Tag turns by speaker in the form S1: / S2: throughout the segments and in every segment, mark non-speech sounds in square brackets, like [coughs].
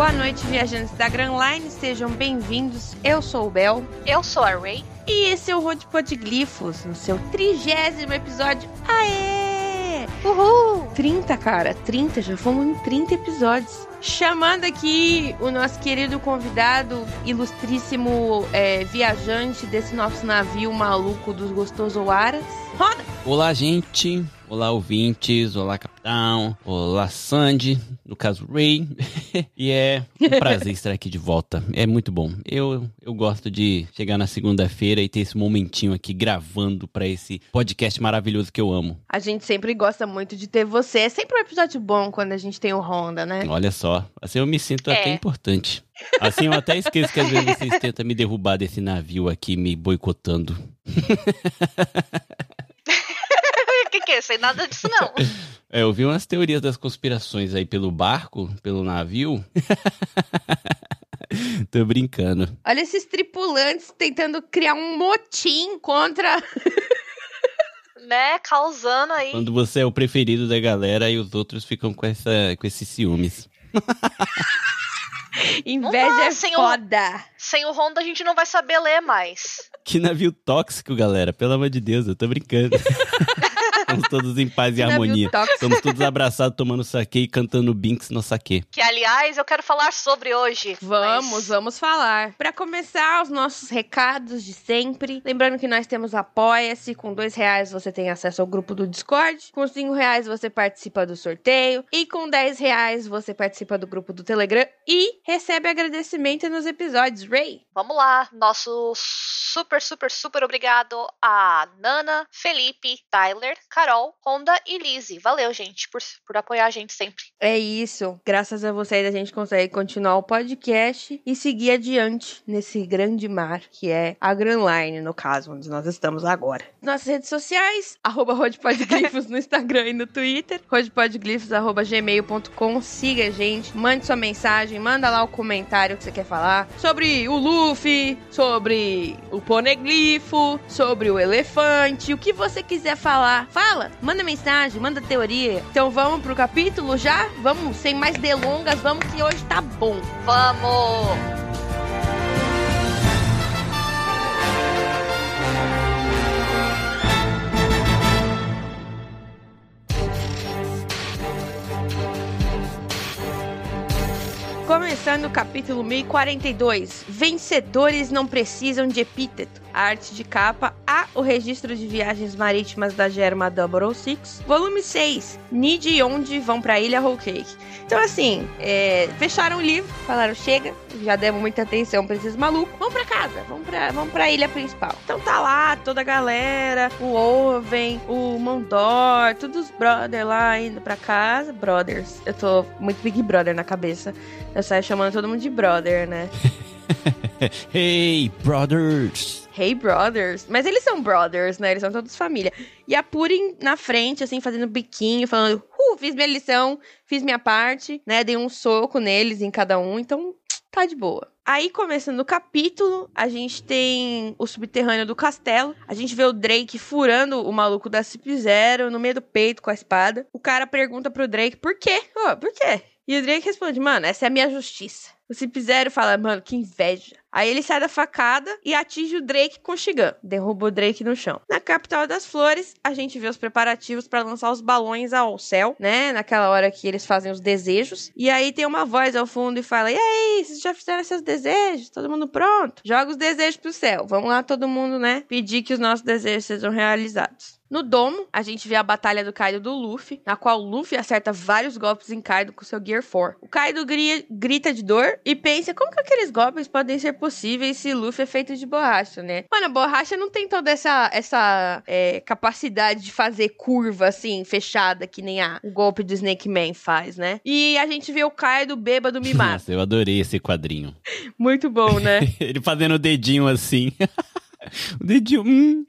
S1: Boa noite, viajantes da Grand Line, sejam bem-vindos. Eu sou o Bel.
S2: Eu sou a Ray.
S1: E esse é o Road Podglifos, no seu trigésimo episódio. Aê!
S2: Uhul!
S1: 30, cara, 30, já fomos em 30 episódios. Chamando aqui o nosso querido convidado, ilustríssimo é, viajante desse nosso navio maluco dos gostosoaras. Roda!
S3: Olá, gente. Olá, ouvintes. Olá, capitão. Olá, Sandy. No caso, Ray. [laughs] e é um prazer estar aqui de volta. É muito bom. Eu, eu gosto de chegar na segunda-feira e ter esse momentinho aqui gravando para esse podcast maravilhoso que eu amo.
S1: A gente sempre gosta muito de ter você. É sempre um episódio bom quando a gente tem o Honda, né?
S3: Olha só. Assim eu me sinto
S2: É.
S3: até importante. Assim eu até esqueço que às vezes vocês tentam me derrubar desse navio aqui, me boicotando. [laughs]
S2: O que? Sei nada disso, não. [laughs]
S3: É, eu vi umas teorias das conspirações aí pelo barco, pelo navio. [laughs] Tô brincando.
S1: Olha esses tripulantes tentando criar um motim contra. [laughs]
S2: né? Causando aí.
S3: Quando você é o preferido da galera e os outros ficam com, essa, com esses ciúmes.
S1: Inveja
S2: dá,
S1: é
S2: senhor.
S1: foda.
S2: Sem o Honda a gente não vai saber ler mais.
S3: Que navio tóxico, galera. Pelo amor de Deus, eu tô brincando. Estamos todos em paz e
S1: Navio
S3: harmonia. Estamos todos abraçados, tomando saque e cantando Binks no saque.
S2: Que, aliás, eu quero falar sobre hoje.
S1: Vamos,
S2: Mas-
S1: vamos falar. Pra começar, os nossos recados de sempre. Lembrando que nós temos Apoia-se. Com dois reais você tem acesso ao grupo do Discord. Com cinco reais você participa do sorteio. E com dez reais você participa do grupo do Telegram. E recebe agradecimento nos episódios. Ray,
S2: Vamos lá. Nosso super, super, super obrigado a Nana, Felipe, Tyler, Carol, Honda e Lizzie. Valeu, gente, por, por apoiar a gente sempre.
S1: é isso. Graças a vocês a gente consegue continuar o podcast e seguir adiante nesse grande mar que é a Grand Line, no caso, onde nós estamos agora. Nossas redes sociais, [laughs] arroba rodpodglifos no Instagram e no Twitter, rodpodglifos, siga a gente, mande sua mensagem, manda lá o comentário que você quer falar sobre o Luffy, sobre o Poneglifo, sobre o elefante, o que você quiser falar, fala, manda mensagem, manda teoria. Então vamos pro capítulo já? Vamos, sem mais delongas, vamos que hoje tá bom.
S2: Vamos!
S1: Começando o capítulo 1042. Vencedores não precisam de epíteto. A arte de capa A. O registro de viagens marítimas da Germa 006. Volume 6. Nid e onde vão pra Ilha Whole Cake. Então, assim, é, fecharam o livro, falaram: chega, já demos muita atenção pra esses malucos. Vamos pra casa, vamos pra, vamos pra ilha principal. Então tá lá toda a galera: o Oven, o Mondor, todos os brothers lá indo pra casa. Brothers. Eu tô muito Big Brother na cabeça. Eu saio chamando todo mundo de brother, né? [laughs]
S3: Hey, brothers!
S1: Hey brothers. Mas eles são brothers, né? Eles são todos família. E a Purim na frente, assim, fazendo biquinho, falando: Uh, fiz minha lição, fiz minha parte, né? Dei um soco neles em cada um, então tá de boa. Aí, começando o capítulo, a gente tem o subterrâneo do castelo. A gente vê o Drake furando o maluco da Cip Zero no meio do peito com a espada. O cara pergunta pro Drake por quê? Ô, por quê? E o Drake responde, mano, essa é a minha justiça. O Cip Zero fala, mano, que inveja. Aí ele sai da facada e atinge o Drake com o Shigan. Derruba o Drake no chão. Na capital das flores, a gente vê os preparativos pra lançar os balões ao céu, né? Naquela hora que eles fazem os desejos. E aí tem uma voz ao fundo e fala: E aí, vocês já fizeram seus desejos? Todo mundo pronto? Joga os desejos pro céu. Vamos lá, todo mundo, né? Pedir que os nossos desejos sejam realizados. No domo, a gente vê a batalha do Kaido do Luffy, na qual o Luffy acerta vários golpes em Kaido com seu Gear 4. O Kaido gri- grita de dor e pensa como que aqueles golpes podem ser possíveis se Luffy é feito de borracha, né? Mano, a borracha não tem toda essa, essa é, capacidade de fazer curva, assim, fechada, que nem a, o golpe do Snake Man faz, né? E a gente vê o Kaido bêbado mimado. [laughs]
S3: Nossa, eu adorei esse quadrinho. [laughs]
S1: Muito bom, né? [laughs]
S3: Ele fazendo o dedinho assim. o dedinho. Hum.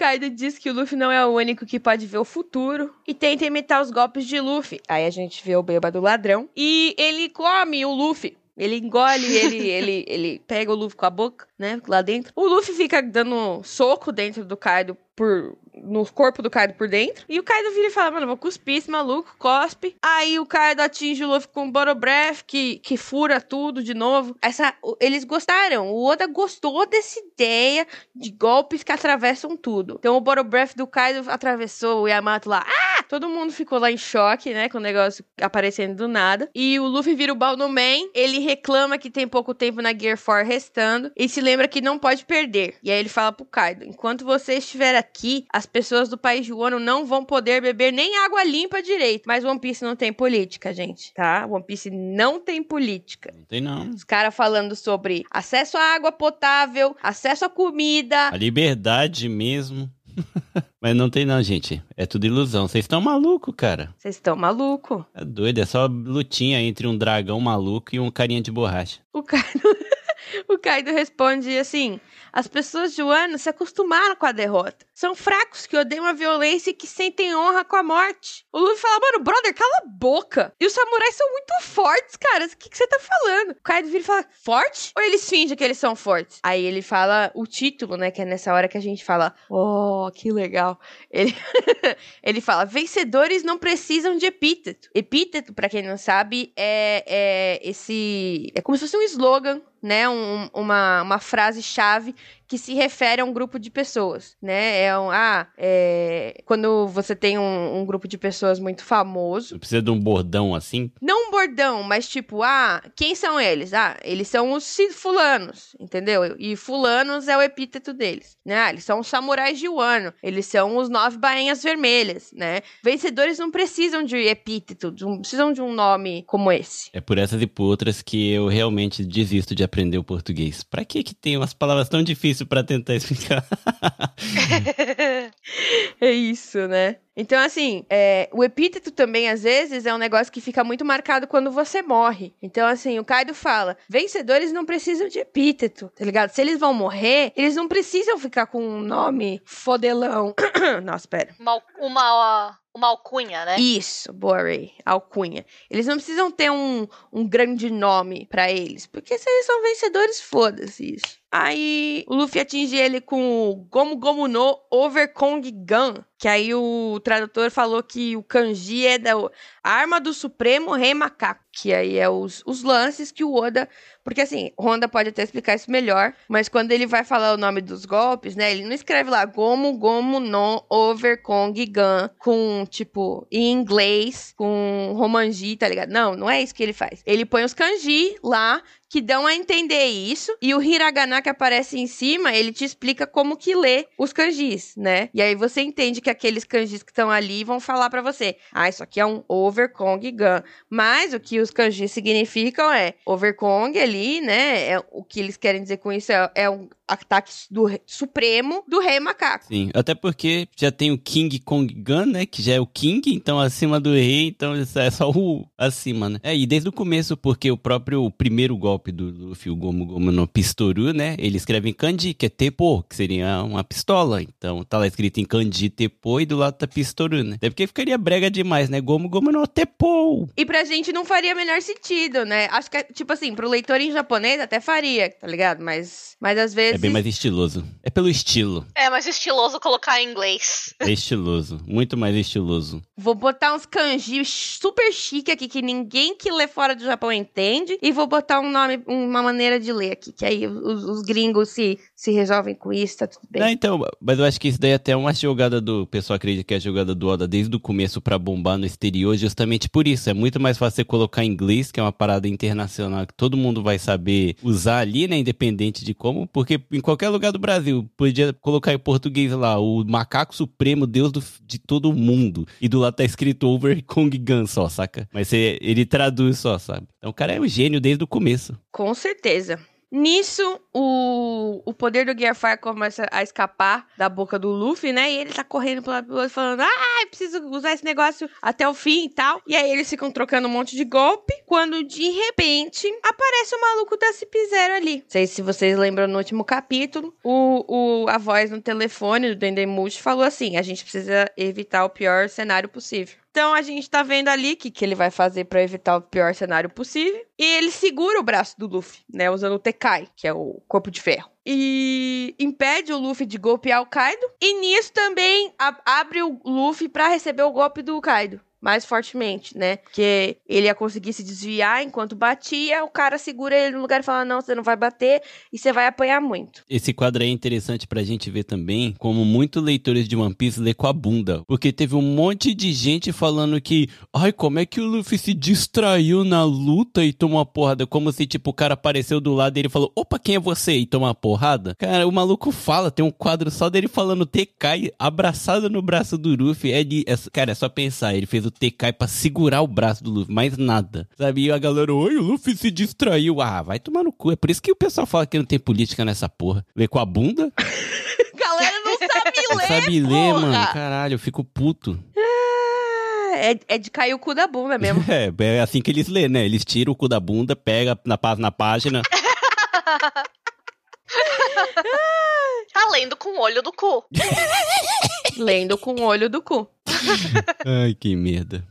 S1: Kaido diz que o Luffy não é o único que pode ver o futuro e tenta imitar os golpes de Luffy. Aí a gente vê o bêbado ladrão e ele come o Luffy. Ele engole, ele, [laughs] ele, ele pega o Luffy com a boca, né? Lá dentro. O Luffy fica dando soco dentro do Kaido por no corpo do Kaido por dentro. E o Kaido vira e fala, mano, vou cuspir esse maluco, cospe. Aí o Kaido atinge o Luffy com o Bottle Breath, que, que fura tudo de novo. Essa, eles gostaram. O Oda gostou dessa ideia de golpes que atravessam tudo. Então o Bottle Breath do Kaido atravessou o Yamato lá. Ah! Todo mundo ficou lá em choque, né? Com o negócio aparecendo do nada. E o Luffy vira o Baldo Man. Ele reclama que tem pouco tempo na Gear 4 restando. E se lembra que não pode perder. E aí ele fala pro Kaido: enquanto você estiver aqui, as pessoas do país de Wano não vão poder beber nem água limpa direito. Mas One Piece não tem política, gente, tá? One Piece não tem política.
S3: Não tem não.
S1: Os caras falando sobre acesso à água potável, acesso à comida.
S3: A liberdade mesmo. [laughs] Mas não tem não, gente. É tudo ilusão. Vocês estão maluco, cara.
S1: Vocês estão maluco.
S3: É doido, é só lutinha entre um dragão maluco e um carinha de borracha.
S1: O Kaido, [laughs] o Kaido responde assim: as pessoas de Wano se acostumaram com a derrota. São fracos que odeiam a violência e que sentem honra com a morte. O Luffy fala, mano, brother, cala a boca. E os samurais são muito fortes, cara. O que, você tá falando? O Kaido vira e fala, forte? Ou eles fingem que eles são fortes? Aí ele fala o título, né? Que é nessa hora que a gente fala, oh, que legal. Ele, [laughs] ele fala, vencedores não precisam de epíteto. Epíteto, para quem não sabe, é, é esse... É como se fosse um slogan né, um, uma, uma frase-chave que se refere a um grupo de pessoas, né? É um, ah, é, quando você tem um, um, grupo de pessoas muito famoso.
S3: Precisa de um bordão assim?
S1: Não um bordão, mas tipo, ah, quem são eles? Ah, eles são os fulanos, entendeu? E fulanos é o epíteto deles, né? Ah, eles são os samurais de Wano, eles são os nove bainhas vermelhas, né? Vencedores não precisam de epíteto, não precisam de um nome como esse.
S3: É por essas e por outras que eu realmente desisto de aprender o português. Pra que que tem umas palavras tão difíceis para tentar explicar? [laughs]
S1: é isso, né? Então, assim, é, o epíteto também, às vezes, é um negócio que fica muito marcado quando você morre. Então, assim, o Kaido fala: vencedores não precisam de epíteto, tá ligado? Se eles vão morrer, eles não precisam ficar com um nome fodelão. [coughs] Nossa, pera.
S2: Uma, uma, uma alcunha, né?
S1: Isso, boa Ray, alcunha. Eles não precisam ter um, um grande nome para eles, porque se eles são vencedores, foda-se isso. Aí o Luffy atinge ele com o Gomu Gomu no Overkong Gun. Que aí o tradutor falou que o kanji é da arma do Supremo Rei Macaco. Que aí é os, os lances que o Oda. Porque assim, Honda pode até explicar isso melhor. Mas quando ele vai falar o nome dos golpes, né? Ele não escreve lá Gomu Gomu no Overkong Gun. Com tipo, em inglês, com Romanji, tá ligado? Não, não é isso que ele faz. Ele põe os kanji lá que dão a entender isso. E o hiragana que aparece em cima, ele te explica como que lê os kanjis, né? E aí você entende que aqueles kanjis que estão ali vão falar para você: "Ah, isso aqui é um overkong gun". Mas o que os kanjis significam é overkong ali, né? É, o que eles querem dizer com isso é, é um ataque do supremo do rei macaco.
S3: Sim, até porque já tem o King Kong Gun, né, que já é o King, então acima do rei, então é só o acima, né? É, e desde o começo, porque o próprio primeiro golpe do Luffy, o Gomu Gomu no Pistoru, né, ele escreve em kanji, que é tepo, que seria uma pistola, então tá lá escrito em kanji tepo e do lado tá Pistoru, né? Até porque ficaria brega demais, né, Gomu Gomu no tepo.
S1: E pra gente não faria melhor sentido, né? Acho que, tipo assim, pro leitor em japonês até faria, tá ligado? Mas, mas às vezes
S3: bem mais estiloso. É pelo estilo.
S2: É mais estiloso colocar em inglês.
S3: É estiloso. Muito mais estiloso.
S1: Vou botar uns kanji super chique aqui que ninguém que lê fora do Japão entende. E vou botar um nome, uma maneira de ler aqui. Que aí os, os gringos se, se resolvem com isso, tá tudo bem.
S3: Não, então, mas eu acho que isso daí é até uma jogada do. O pessoal acredita que é a jogada do Oda desde o começo para bombar no exterior, justamente por isso. É muito mais fácil você colocar em inglês, que é uma parada internacional que todo mundo vai saber usar ali, né? Independente de como, porque em qualquer lugar do Brasil. Podia colocar em português lá, o macaco supremo, deus do, de todo mundo. E do lado tá escrito over [laughs] Kong Gun só, saca? Mas ele traduz só, sabe? Então o cara é um gênio desde o começo.
S1: Com certeza. Nisso, o, o poder do Gear Fire começa a escapar da boca do Luffy, né? E ele tá correndo pro lado falando: Ah, preciso usar esse negócio até o fim e tal. E aí eles ficam trocando um monte de golpe. Quando de repente aparece o maluco da Cip Zero ali. Não sei se vocês lembram no último capítulo, o, o, a voz no telefone do Dendemushi falou assim: a gente precisa evitar o pior cenário possível. Então a gente tá vendo ali o que, que ele vai fazer pra evitar o pior cenário possível. E ele segura o braço do Luffy, né? Usando o Tekai, que é o corpo de ferro. E impede o Luffy de golpear o Kaido. E nisso também abre o Luffy pra receber o golpe do Kaido. Mais fortemente, né? Porque ele ia conseguir se desviar enquanto batia, o cara segura ele no lugar e fala: Não, você não vai bater e você vai apanhar muito.
S3: Esse quadro é interessante pra gente ver também como muitos leitores de One Piece lê com a bunda. Porque teve um monte de gente falando que, ai, como é que o Luffy se distraiu na luta e tomou uma porrada? Como se, tipo, o cara apareceu do lado e ele falou, opa, quem é você? E toma uma porrada. Cara, o maluco fala, tem um quadro só dele falando TK abraçado no braço do Luffy. É de, é- cara, é só pensar, ele fez o TK pra segurar o braço do Luffy, mais nada. Sabe? E a galera, oi, o Luffy se distraiu. Ah, vai tomar no cu. É por isso que o pessoal fala que não tem política nessa porra. Lê com a bunda? [laughs]
S1: Galera não sabe
S3: Não
S1: ler!
S3: sabe ler,
S1: porra!
S3: mano. Caralho, eu fico puto.
S1: Ah, É, é de cair o cu da bunda mesmo. [laughs]
S3: É, é assim que eles lêem, né? Eles tiram o cu da bunda, pega na, na página.
S2: Tá [laughs] lendo com o olho do cu.
S1: lendo com o olho do cu.
S3: Ai, que merda.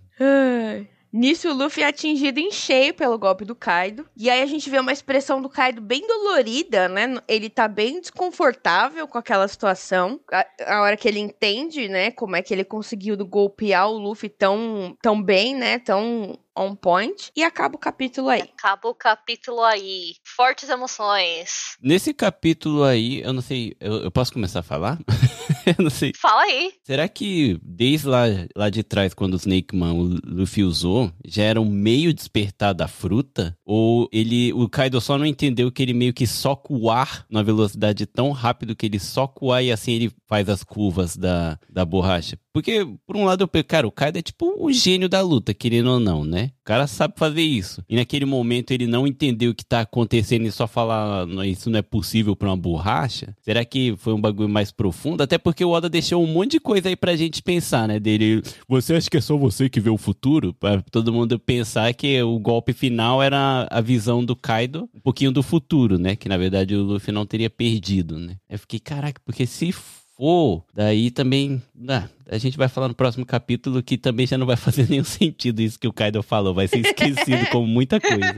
S1: Nisso, o Luffy é atingido em cheio pelo golpe do Kaido. E aí a gente vê uma expressão do Kaido bem dolorida, né? Ele tá bem desconfortável com aquela situação. A, a hora que ele entende, né, como é que ele conseguiu golpear o Luffy tão, tão bem, né? Tão on point. E acaba o capítulo aí.
S2: Acaba o capítulo aí. Fortes emoções.
S3: Nesse capítulo aí, eu não sei, eu, eu posso começar a falar? [laughs] eu não sei.
S2: Fala aí.
S3: Será que desde lá, lá de trás, quando o Snake Man o Luffy usou, já era um meio despertar da fruta? Ou ele, o Kaido só não entendeu que ele meio que soca o ar numa velocidade tão rápido que ele soca o ar e assim ele faz as curvas da, da borracha? Porque, por um lado, eu penso, cara, o Kaido é tipo um gênio da luta, querendo ou não, né? O cara sabe fazer isso. E naquele momento ele não entendeu o que tá acontecendo e só falar, "Não, isso não é possível pra uma borracha? Será que foi um bagulho mais profundo? Até porque o Oda deixou um monte de coisa aí pra gente pensar, né? Dele, você acha que é só você que vê o futuro? Pra todo mundo pensar que o golpe final era a visão do Kaido, um pouquinho do futuro, né? Que na verdade o Luffy não teria perdido, né? Eu fiquei, caraca, porque se for, daí também. Ah, a gente vai falar no próximo capítulo que também já não vai fazer [laughs] nenhum sentido isso que o Kaido falou. Vai ser esquecido como muita coisa.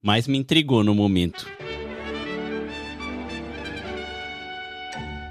S3: Mas me intrigou no momento.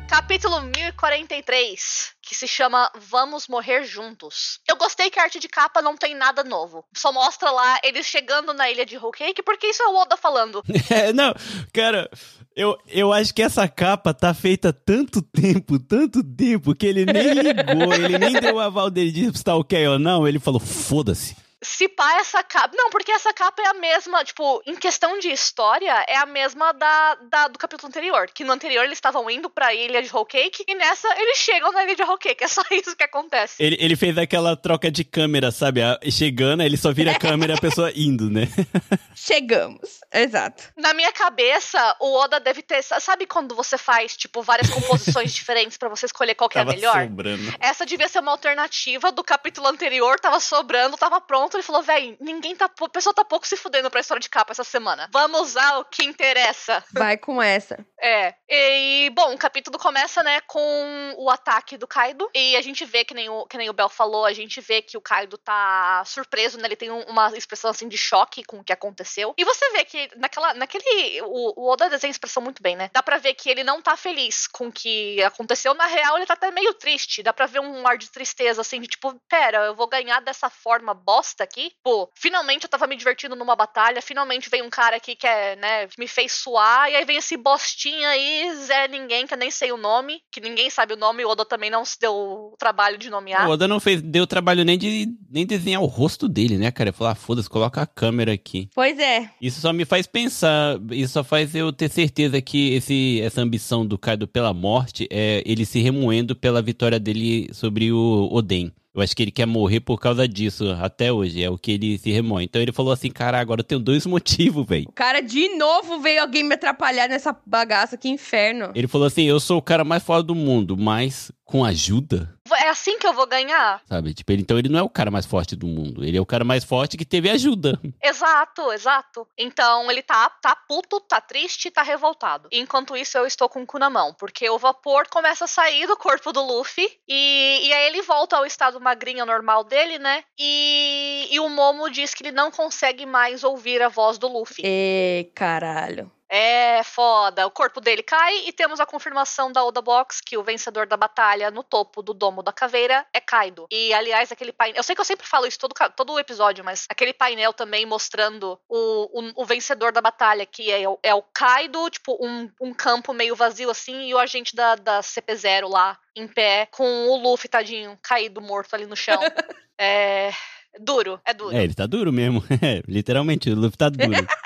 S2: Capítulo 1043, que se chama Vamos Morrer Juntos. Eu gostei que a arte de capa não tem nada novo. Só mostra lá eles chegando na ilha de Whole Cake, porque isso é o Oda falando. [laughs]
S3: É, não, cara, eu, eu acho que essa capa tá feita tanto tempo, tanto tempo, que ele nem ligou, [laughs] ele nem deu o aval dele de se tá ok ou não. Ele falou, foda-se.
S2: Se pá, essa capa. Não, porque essa capa é a mesma, tipo, em questão de história, é a mesma da, da- do capítulo anterior. Que no anterior eles estavam indo pra ilha de Whole Cake, e nessa eles chegam na ilha de Whole Cake. É só [laughs] isso que acontece.
S3: Ele, ele fez aquela troca de câmera, sabe? A- Chegando, ele só vira a câmera e a [laughs] pessoa indo, né? [laughs]
S1: Chegamos. Exato.
S2: Na minha cabeça, o Oda deve ter. Sabe quando você faz, tipo, várias composições diferentes pra você escolher qual que é a melhor?
S3: sobrando.
S2: Essa devia ser uma alternativa do capítulo anterior, tava sobrando, tava pronto. Ele falou, véi, ninguém tá. A pessoa tá pouco se fudendo pra história de capa essa semana. Vamos usar o que interessa.
S1: Vai com essa.
S2: É. E, bom, o capítulo começa, né, com o ataque do Kaido. E a gente vê, que nem o, que nem o Bel falou, a gente vê que o Kaido tá surpreso, né? Ele tem um- uma expressão assim de choque com o que aconteceu. E você vê que naquela. naquele. O, o Oda desenha a expressão muito bem, né? Dá pra ver que ele não tá feliz com o que aconteceu. Na real, ele tá até meio triste. Dá pra ver um ar de tristeza, assim, de tipo, pera, eu vou ganhar dessa forma bosta aqui? Pô, finalmente eu tava me divertindo numa batalha, finalmente veio um cara aqui que é, né, que me fez suar, e aí vem esse bostinha aí, Zé Ninguém, que eu nem sei o nome, que ninguém sabe o nome, o Oda também não se deu o trabalho de nomear.
S3: O Oda não fez, deu trabalho nem de nem desenhar o rosto dele, né, cara? Falou, ah, foda-se, coloca a câmera aqui.
S1: Pois é.
S3: Isso só me faz pensar, isso só faz eu ter certeza que esse, essa ambição do Kaido pela morte é ele se remoendo pela vitória dele sobre o Oden. Eu acho que ele quer morrer por causa disso até hoje, é o que ele se remoe. Então ele falou assim, cara, agora eu tenho dois motivos, velho.
S1: O cara de novo veio alguém me atrapalhar nessa bagaça, que inferno.
S3: Ele falou assim, eu sou o cara mais foda do mundo, mas com ajuda?
S2: É assim que eu vou ganhar?
S3: Sabe? Tipo, ele, então ele não é o cara mais forte do mundo. Ele é o cara mais forte que teve ajuda.
S2: Exato, exato. Então ele tá, tá puto, tá triste, tá revoltado. Enquanto isso, eu estou com o cu na mão, porque o vapor começa a sair do corpo do Luffy e, e aí ele volta ao estado magrinho normal dele, né? E, e o Momo diz que ele não consegue mais ouvir a voz do Luffy.
S1: E caralho.
S2: É foda. O corpo dele cai e temos a confirmação da Oda Box que o vencedor da batalha no topo do domo da caveira é Kaido. E, aliás, aquele painel. Eu sei que eu sempre falo isso todo, todo o episódio, mas aquele painel também mostrando o, o, o vencedor da batalha, que é, é o Kaido, tipo, um, um campo meio vazio assim, e o agente da, da CP0 lá em pé, com o Luffy, tadinho, caído, morto ali no chão. [laughs] é. Duro, é duro.
S3: É, ele tá duro mesmo. [laughs] É, literalmente, o Luffy tá duro. [laughs]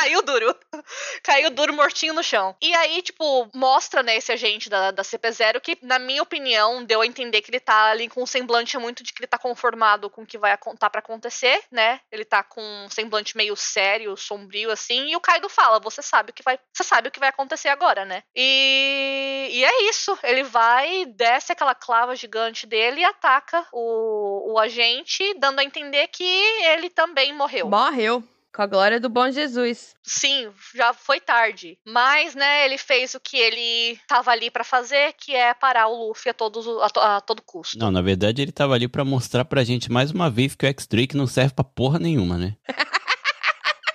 S2: caiu duro. Caiu duro, mortinho no chão. E aí, tipo, mostra, né, esse agente da, da CP0 que, na minha opinião, deu a entender que ele tá ali com um semblante muito de que ele tá conformado com o que vai tá para acontecer, né? Ele tá com um semblante meio sério, sombrio, assim. E o Kaido fala: Você sabe o que vai. Você sabe o que vai acontecer agora, né? E, e é isso. Ele vai, desce aquela clava gigante dele e ataca o, o agente, dando a entender que ele também morreu.
S1: Morreu. Com a glória do bom Jesus.
S2: Sim, já foi tarde. Mas, né, ele fez o que ele tava ali para fazer, que é parar o Luffy a, todos, a, to, a todo custo.
S3: Não, na verdade ele tava ali para mostrar pra gente mais uma vez que o X-Drake não serve pra porra nenhuma, né? [laughs]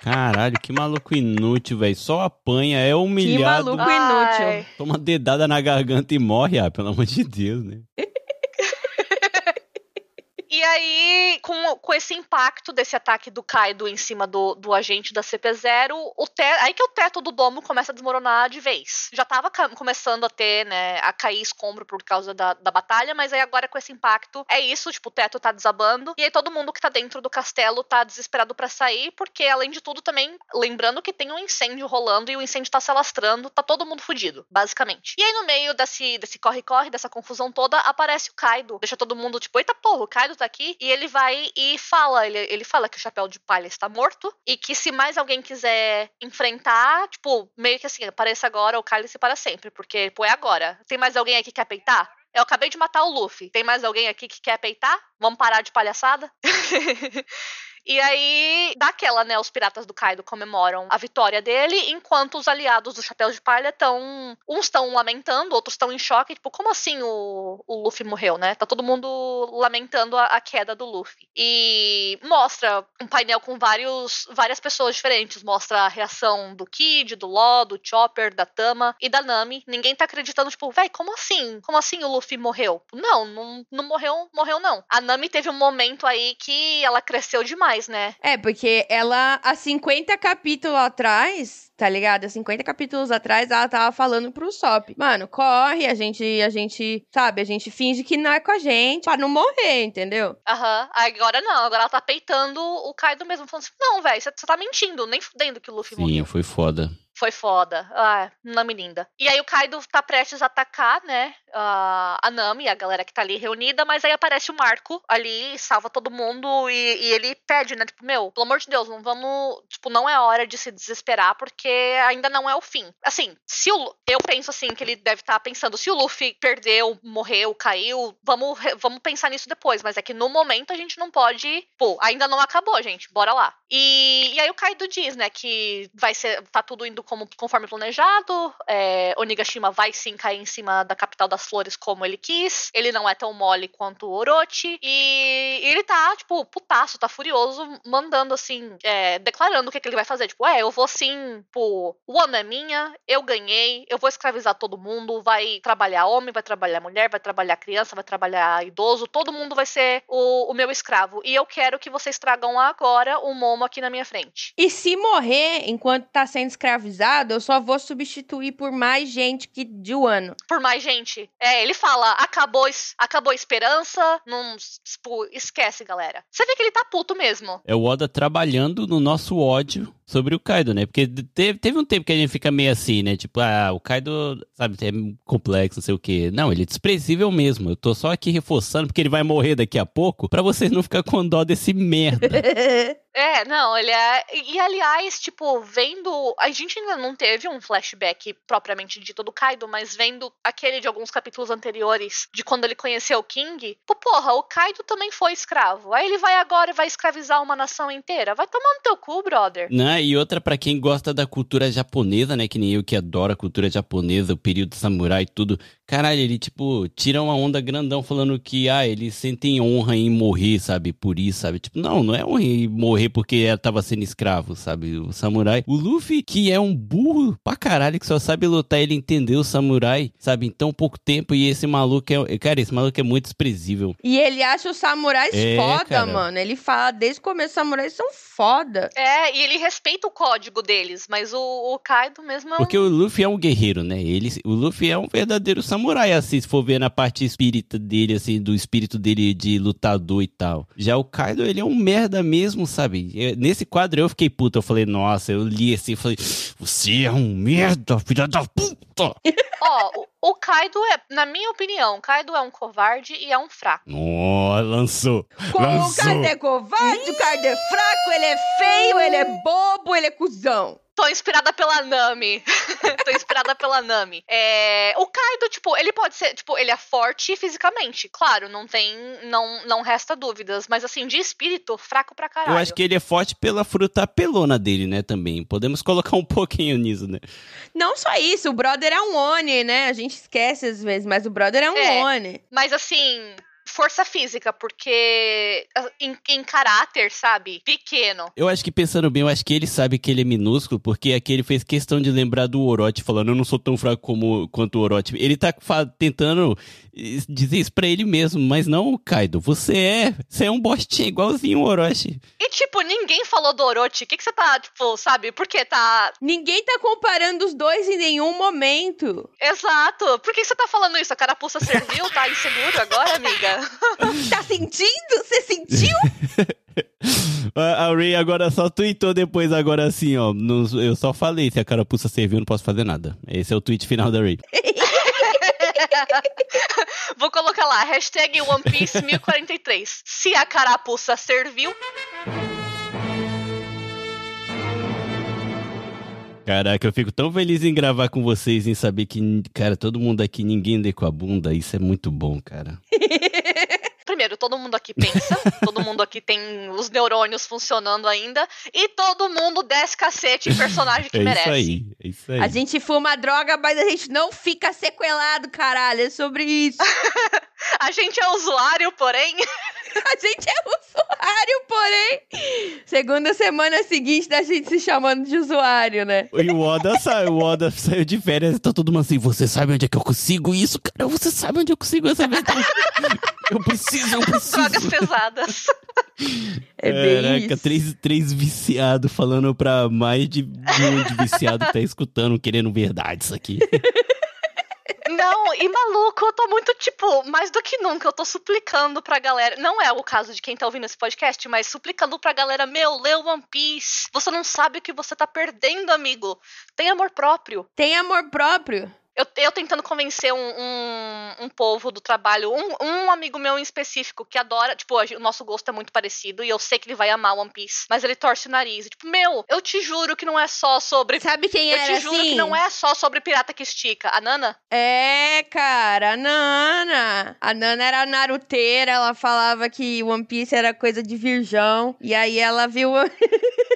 S3: Caralho, que maluco inútil, velho. Só apanha, é humilhado.
S1: Que maluco inútil. Ai.
S3: Toma dedada na garganta e morre, ah, pelo amor de Deus, né? [laughs]
S2: E aí, com, com esse impacto desse ataque do Kaido em cima do, do agente da CP0, o te, aí que o teto do domo começa a desmoronar de vez. Já tava começando a ter, né, a cair escombro por causa da, da batalha, mas aí agora com esse impacto, é isso, tipo, o teto tá desabando, e aí todo mundo que tá dentro do castelo tá desesperado para sair, porque além de tudo também, lembrando que tem um incêndio rolando e o incêndio tá se alastrando, tá todo mundo fudido, basicamente. E aí no meio desse corre-corre, dessa confusão toda, aparece o Kaido, deixa todo mundo tipo, eita porra, o Kaido tá aqui, e ele vai e fala, ele, ele fala que o Chapéu de Palha está morto, e que se mais alguém quiser enfrentar, tipo, meio que assim, apareça agora ou cálice para sempre, porque, pô, é agora. Tem mais alguém aqui que quer peitar? Eu acabei de matar o Luffy. Tem mais alguém aqui que quer peitar? Vamos parar de palhaçada? [laughs] E aí, daquela, né, os piratas do Kaido comemoram a vitória dele, enquanto os aliados do Chapéu de Palha estão. Uns estão lamentando, outros estão em choque. Tipo, como assim o, o Luffy morreu, né? Tá todo mundo lamentando a, a, queda do Luffy. E mostra um painel com vários, várias pessoas diferentes. Mostra a reação do Kid, do Law, do Chopper, da Tama e da Nami. Ninguém tá acreditando, tipo, véi, como assim? Como assim o Luffy morreu? Não, não, não morreu, morreu não. A Nami teve um momento aí que ela cresceu demais mais, né?
S1: É, porque ela, há 50 capítulos atrás, tá ligado? Há 50 capítulos atrás, ela tava falando pro Sop. Mano, corre, a gente, a gente, sabe, a gente finge que não é com a gente pra não morrer, entendeu?
S2: Aham. Uhum. Agora não, agora ela tá peitando o Kaido mesmo, falando assim, não, velho, você tá mentindo, nem fudendo que o Luffy
S3: Sim,
S2: morreu. Sim,
S3: foi foda.
S2: Foi foda. Ah, Nami linda. E aí o Kaido tá prestes a atacar, né? A Nami, a galera que tá ali reunida, mas aí aparece o Marco ali, salva todo mundo e, e, ele pede, né? Tipo, meu, pelo amor de Deus, não vamos. Tipo, não é hora de se desesperar, porque ainda não é o fim. Assim, se o. Eu penso assim, que ele deve estar tá pensando, se o Luffy perdeu, morreu, caiu, vamos, vamos pensar nisso depois. Mas é que no momento a gente não pode. Pô, ainda não acabou, gente. Bora lá. E, e aí o Kaido diz, né, que vai ser. tá tudo indo como, conforme planejado. É, Onigashima vai sim cair em cima da capital das flores como ele quis. Ele não é tão mole quanto o Orochi. E ele tá, tipo, putaço, tá furioso, mandando assim, é, declarando o que, que, ele vai fazer. Tipo, é, eu vou sim, pô, o ano é minha, eu ganhei, eu vou escravizar todo mundo. Vai trabalhar homem, vai trabalhar mulher, vai trabalhar criança, vai trabalhar idoso. Todo mundo vai ser o, o meu escravo. E eu quero que vocês tragam agora o Momo aqui na minha frente.
S1: E se morrer enquanto tá sendo escravizado, eu só vou substituir por mais gente que de um ano.
S2: Por mais gente. É, ele fala, acabou, acabou a esperança, não, tipo, esquece, galera. Você vê que ele tá puto mesmo.
S3: É o Oda trabalhando no nosso ódio sobre o Kaido, né? Porque teve, teve um tempo que a gente fica meio assim, né? Tipo, ah, o Kaido, sabe, é complexo, não sei o quê. Não, ele é desprezível mesmo. Eu tô só aqui reforçando porque ele vai morrer daqui a pouco pra vocês não ficar com dó desse merda. [laughs]
S2: É, não, ele é. E aliás, tipo, vendo. A gente ainda não teve um flashback propriamente dito do Kaido, mas vendo aquele de alguns capítulos anteriores de quando ele conheceu o King, pô, porra, o Kaido também foi escravo. Aí ele vai agora e vai escravizar uma nação inteira. Vai tomar no teu cu, brother.
S3: Não, e outra para quem gosta da cultura japonesa, né? Que nem eu que adoro a cultura japonesa, o período samurai e tudo. Caralho, ele, tipo, tira uma onda grandão falando que, ah, eles sentem honra em morrer, sabe? Por isso, sabe? Tipo, não, não é honra em morrer porque ela tava sendo escravo, sabe? O samurai. O Luffy, que é um burro pra caralho, que só sabe lutar, ele entendeu o samurai, sabe? Em tão pouco tempo. E esse maluco é. Cara, esse maluco é muito desprezível.
S1: E ele acha os samurais é, foda, cara. mano. Ele fala, desde o começo, os samurais são foda.
S2: É, e ele respeita o código deles, mas o, o Kaido mesmo é um...
S3: Porque o Luffy é um guerreiro, né? Ele, o Luffy é um verdadeiro samurai, assim, se for ver na parte espírita dele, assim, do espírito dele de lutador e tal. Já o Kaido, ele é um merda mesmo, sabe? Eu, nesse quadro eu fiquei puta, eu falei, nossa, eu li assim, e falei, você é um merda, filha da puta! [laughs]
S2: Ó, oh, o Kaido é, na minha opinião, o Kaido é um covarde e é um fraco.
S3: Oh, lançou.
S1: Como
S3: lançou.
S1: o Kaido é covarde, o Kaido é fraco, ele é feio, ele é bobo, ele é cuzão.
S2: Tô inspirada pela Nami. [laughs] Tô inspirada pela Nami. É, o Kaido, tipo, ele pode ser, tipo, ele é forte fisicamente. Claro, não tem, não, não resta dúvidas. Mas assim, de espírito, fraco pra caralho.
S3: Eu acho que ele é forte pela fruta pelona dele, né, também. Podemos colocar um [laughs] pouquinho nisso, né?
S1: Não só isso, o brother é um Oni, né? A gente esquece às vezes, mas o brother é um é, Oni.
S2: Mas assim, força física, porque em, em, caráter, sabe? Pequeno.
S3: Eu acho que pensando bem, eu acho que ele sabe que ele é minúsculo, porque aqui ele fez questão de lembrar do Orochi, falando, eu não sou tão fraco como quanto o Orochi. Ele tá tentando dizer isso pra ele mesmo, mas não, Kaido, você é, você é um bostinho igualzinho o Orochi.
S2: E tipo, ninguém falou do Orochi, o que que você tá, tipo, sabe, por que tá...
S1: Ninguém tá comparando os dois em nenhum momento.
S2: Exato, por que você tá falando isso? A carapuça serviu, tá inseguro agora, amiga? [laughs]
S1: tá sentindo? Você sentiu? [laughs]
S3: A Ray agora só tweetou depois, agora assim, ó. eu só falei, se a carapuça serviu, eu não posso fazer nada. Esse é o tweet final da Ray. [laughs]
S2: Vou colocar lá, hashtag One Piece 1043. Se a carapuça serviu.
S3: Caraca, eu fico tão feliz em gravar com vocês, em saber que, cara, todo mundo aqui, ninguém dê com a bunda. Isso é muito bom, cara. [laughs]
S2: Primeiro, todo mundo aqui pensa, todo mundo aqui tem os neurônios funcionando ainda, e todo mundo desce cacete em personagem que
S3: é
S2: merece.
S3: Isso aí, é isso aí.
S1: A gente fuma droga, mas a gente não fica sequelado, caralho. É sobre isso. [laughs]
S2: a gente é usuário, porém. [laughs] [laughs]
S1: A gente é usuário, porém. Segunda semana seguinte da gente se chamando de usuário, né?
S3: E o Oda saiu, o Oda saiu de férias, tá todo mundo assim, você sabe onde é que eu consigo isso, cara? Você sabe onde eu consigo essa verdade? [laughs] Eu preciso, eu preciso.
S2: Drogas pesadas.
S1: É bem Caraca, isso.
S3: Três, três viciados falando pra mais de um de viciado que tá escutando, querendo verdade isso aqui. [laughs]
S2: Não, e maluco, eu tô muito, tipo, mais do que nunca, eu tô suplicando pra galera. Não é o caso de quem tá ouvindo esse podcast, mas suplicando pra galera, meu, lê One Piece. Você não sabe o que você tá perdendo, amigo. Tem amor próprio.
S1: Tem amor próprio.
S2: Eu, eu tentando convencer um, um, um povo do trabalho, um, um, amigo meu em específico que adora, tipo, o nosso gosto é muito parecido e eu sei que ele vai amar One Piece, mas ele torce o nariz. Tipo, meu, eu te juro que não é só sobre.
S1: Sabe quem
S2: é?
S1: Eu
S2: te juro
S1: assim?
S2: que não é só sobre pirata que estica. A Nana?
S1: É, cara, a Nana. A Nana era naruteira, ela falava que One Piece era coisa de virgão. E aí ela viu. [laughs]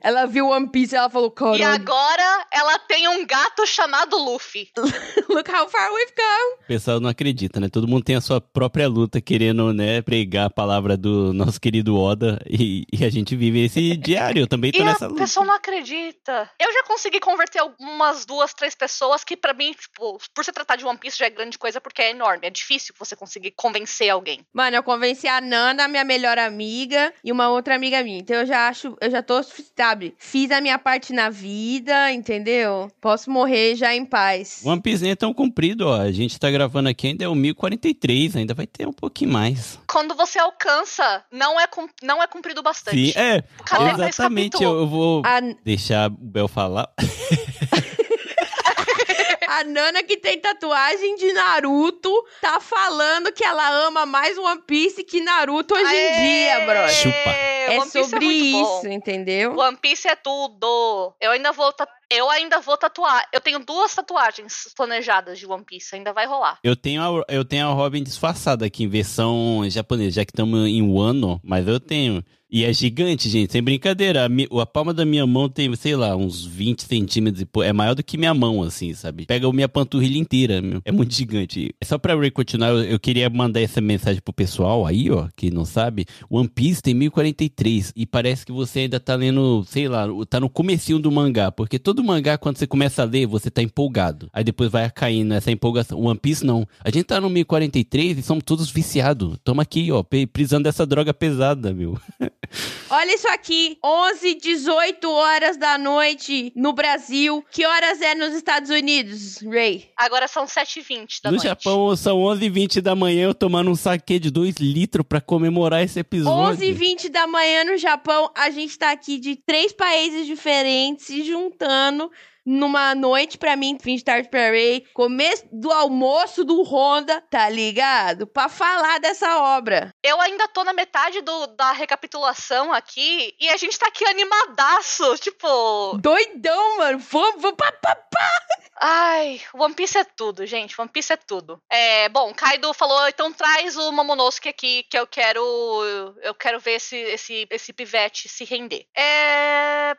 S1: ela viu One Piece e ela falou, caralho.
S2: E agora ela tem um gato chamado Luffy. [laughs]
S1: Look how far we've come.
S3: O pessoal não acredita, né? Todo mundo tem a sua própria luta querendo, né, pregar a palavra do nosso querido Oda e, e a gente vive esse [laughs] diário. Eu também tô
S2: e
S3: nessa
S2: a
S3: luta.
S2: pessoa não acredita. Eu já consegui converter algumas duas, três pessoas que para mim, tipo, por se tratar de One Piece já é grande coisa porque é enorme. É difícil você conseguir convencer alguém.
S1: Mano, eu convenci a Nana, minha melhor amiga, e uma outra amiga minha. Então eu já acho, eu já tô sabe, fiz a minha parte na vida, entendeu? Posso morrer já em paz.
S3: One Piece nem é tão comprido, ó. A gente tá gravando aqui ainda é o 1043, ainda vai ter um pouquinho mais.
S2: Quando você alcança, não é, cum- não é cumprido bastante.
S3: Sim, é.
S2: Cadê
S3: Exatamente, eu, eu vou
S1: A,
S3: deixar o Bel falar. [laughs]
S1: a Nana que tem tatuagem de Naruto tá falando que ela ama mais One Piece que Naruto hoje em dia, brother.
S3: Chupa.
S1: É
S2: Piece
S1: sobre
S2: muito bom.
S1: isso, entendeu?
S2: One Piece é tudo. Eu ainda vou eu ainda vou tatuar. Eu tenho duas tatuagens planejadas de One Piece, ainda vai rolar.
S3: Eu tenho, a, eu tenho a Robin disfarçada aqui em versão japonesa, já que estamos em Wano, mas eu tenho. E é gigante, gente, sem brincadeira. A, a palma da minha mão tem, sei lá, uns 20 centímetros. É maior do que minha mão, assim, sabe? Pega a minha panturrilha inteira, meu. É muito gigante. Só pra Ray continuar, eu, queria mandar essa mensagem pro pessoal aí, ó, que não sabe. One Piece tem 1043 e parece que você ainda tá lendo, sei lá, tá no comecinho do mangá. Porque todo mangá, quando você começa a ler, você tá empolgado. Aí depois vai caindo essa empolgação. One Piece não. A gente tá no 1043 e somos todos viciados. Toma aqui, ó, precisando dessa droga pesada, meu. [laughs]
S1: Olha isso aqui, 11, 18 horas da noite no Brasil. Que horas é nos Estados Unidos, Ray?
S2: Agora são 7h20 da
S3: no
S2: noite.
S3: Japão são 11h20 da manhã eu tomando um saque de 2 litros pra comemorar esse episódio.
S1: 11 e 20 da manhã no Japão, a gente tá aqui de três países diferentes se juntando numa noite pra mim, fim de tarde pra Ray, começo do almoço do Honda, tá ligado? Pra falar dessa obra.
S2: Eu ainda tô na metade do, da recapitulação aqui e a gente tá aqui animadaço. Tipo,
S1: Doidão, mano. Vamos, vamos, pá, pá, pá.
S2: ai, One Piece é tudo, gente. One Piece é tudo. É, bom, Kaido falou, então traz o Momonosuke aqui que eu quero eu quero ver esse esse esse pivete se render. É,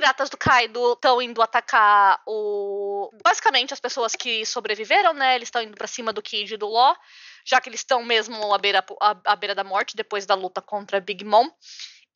S2: piratas do Kaido estão indo atacar o basicamente as pessoas que sobreviveram, né? Eles estão indo pra cima do Kid e do Law. já que eles estão mesmo à beira, à, à beira da morte depois da luta contra Big Mom.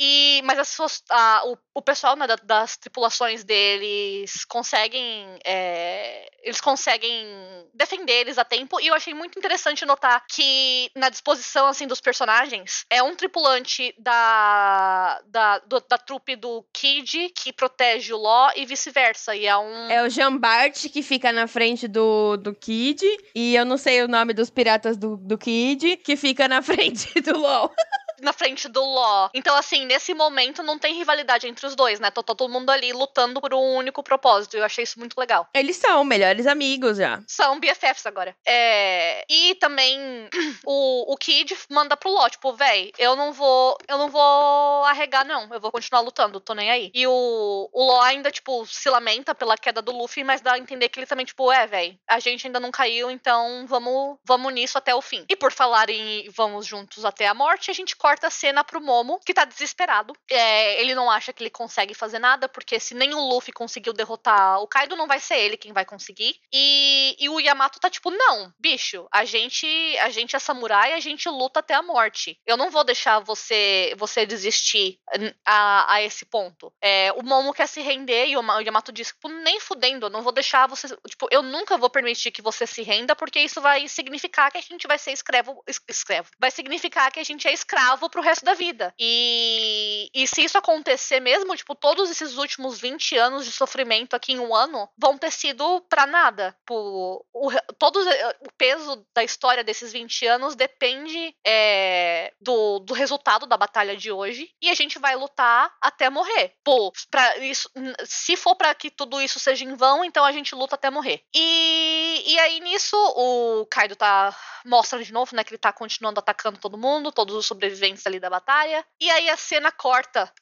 S2: E, mas as pessoas, a- o, o pessoal né, da- das tripulações deles conseguem é, eles conseguem defender eles a tempo e eu achei muito interessante notar que na disposição assim dos personagens é um tripulante da da, do- da trupe do Kid que protege o Law e vice-versa e é um
S1: É o Jean Bart que fica na frente do, do Kid. E eu não sei o nome dos piratas do, do Kid, que fica na [laughs] frente do LOL.
S2: Na frente do Law. Então, assim, nesse momento não tem rivalidade entre os dois, né? Tá todo mundo ali lutando por um único propósito. Eu achei isso muito legal.
S1: Eles são melhores amigos já.
S2: São BFFs agora. É... E também [clears throat] o, o Kid manda pro Law, tipo, véi, eu não vou. Eu não vou arregar, não. Eu vou continuar lutando, tô nem aí. E o, o Law ainda, tipo, se lamenta pela queda do Luffy, mas dá a entender que ele também, tipo, é, véi, a gente ainda não caiu, então vamos, vamos nisso até o fim. E por falar em vamos juntos até a morte, a gente corta a cena pro Momo, que tá desesperado. É, ele não acha que ele consegue fazer nada, porque se nem o Luffy conseguiu derrotar o Kaido, não vai ser ele quem vai conseguir. E, e o Yamato tá tipo, não, bicho, a gente, a gente é samurai, a gente luta até a morte. Eu não vou deixar você você desistir a, a esse ponto. É, o Momo quer se render e o Ma- o Yamato diz, tipo, nem fudendo, eu não vou deixar você. Tipo, eu nunca vou permitir que você se renda, porque isso vai significar que a gente vai ser escravo. es- Escravo. Vai significar que a gente é escravo pro resto da vida. E, e se isso acontecer mesmo, tipo, todos esses últimos 20 anos de sofrimento aqui em um ano vão ter sido pra nada. Tipo, o, todo o peso da história desses 20 anos depende é, do, do resultado da batalha de hoje. E a gente vai lutar até morrer. Pô, pra isso, se for pra que tudo isso seja em vão, então a gente luta até morrer. E, e aí nisso, o Kaido tá. Mostra de novo, né, que ele tá continuando atacando todo mundo, todos os sobreviventes ali da batalha. E aí a cena corta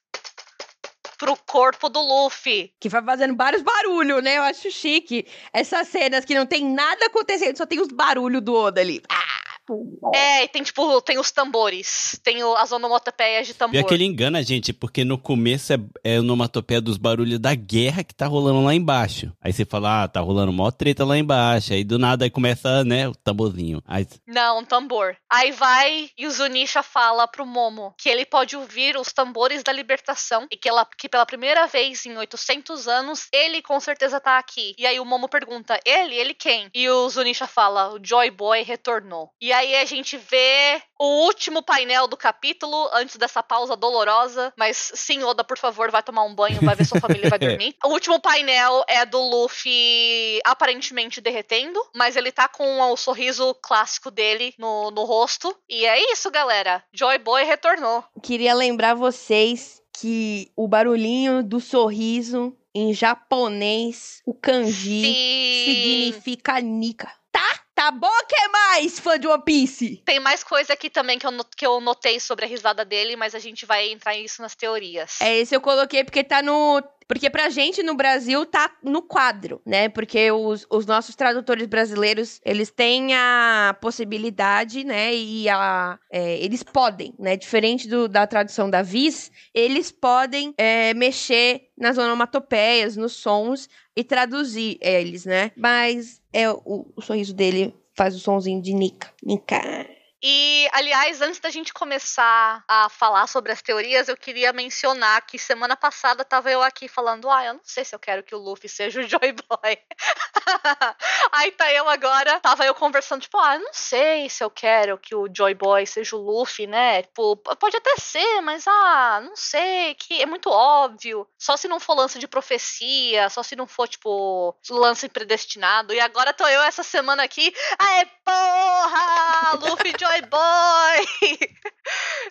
S2: pro corpo do Luffy.
S1: Que vai fazendo vários barulhos, né? Eu acho chique. Essas cenas que não tem nada acontecendo, só tem os barulhos do Oda ali. Ah,
S2: É, e tem tipo, tem os tambores, tem o- as onomatopeias de tambor.
S3: Pior que ele engana a gente, porque no começo é, é onomatopeia dos barulhos da guerra que tá rolando lá embaixo. Aí você fala, ah, tá rolando mó treta lá embaixo. Aí do nada aí começa, né, o tamborzinho. Aí,
S2: Não, um tambor. Aí vai e o Zunisha fala pro Momo que ele pode ouvir os tambores da libertação e que, ela, que pela primeira vez em 800 anos ele com certeza tá aqui. E aí o Momo pergunta: ele? Ele quem? E o Zunisha fala: o Joy Boy retornou. E E aí a gente vê o último painel do capítulo, antes dessa pausa dolorosa. Mas sim, Oda, por favor, vai tomar um banho, vai ver sua família vai [laughs] dormir. O último painel é do Luffy aparentemente derretendo, mas ele tá com o sorriso clássico dele no, no rosto. E é isso, galera. Joy Boy retornou.
S1: Queria lembrar vocês que o barulhinho do sorriso em japonês, o kanji,
S2: Sim.
S1: significa Nika. Tá? Tá que mais, fã de One Piece?
S2: Tem mais coisa aqui também que eu, que eu notei sobre a risada dele, mas a gente vai entrar nisso nas teorias.
S1: É, esse eu coloquei porque tá no. Porque pra gente no Brasil tá no quadro, né? Porque os, os nossos tradutores brasileiros, eles têm a possibilidade, né? E a, é, eles podem, né? Diferente do, da tradução da Viz, eles podem é, mexer nas onomatopeias, nos sons e traduzir eles, né? Mas é o, o sorriso dele faz o sonzinho de. Nika.
S2: E, aliás, antes da gente começar a falar sobre as teorias, eu queria mencionar que semana passada tava eu aqui falando: ah, eu não sei se eu quero que o Luffy seja o Joy Boy. [laughs] Aí tá eu agora, tava eu conversando, tipo, ah, eu não sei se eu quero que o Joy Boy seja o Luffy, né? Tipo, pode até ser, mas ah, não sei, que é muito óbvio. Só se não for lance de profecia, só se não for, tipo, lance predestinado. E agora tô eu essa semana aqui, aê, porra! Luffy Joy Boy! [laughs]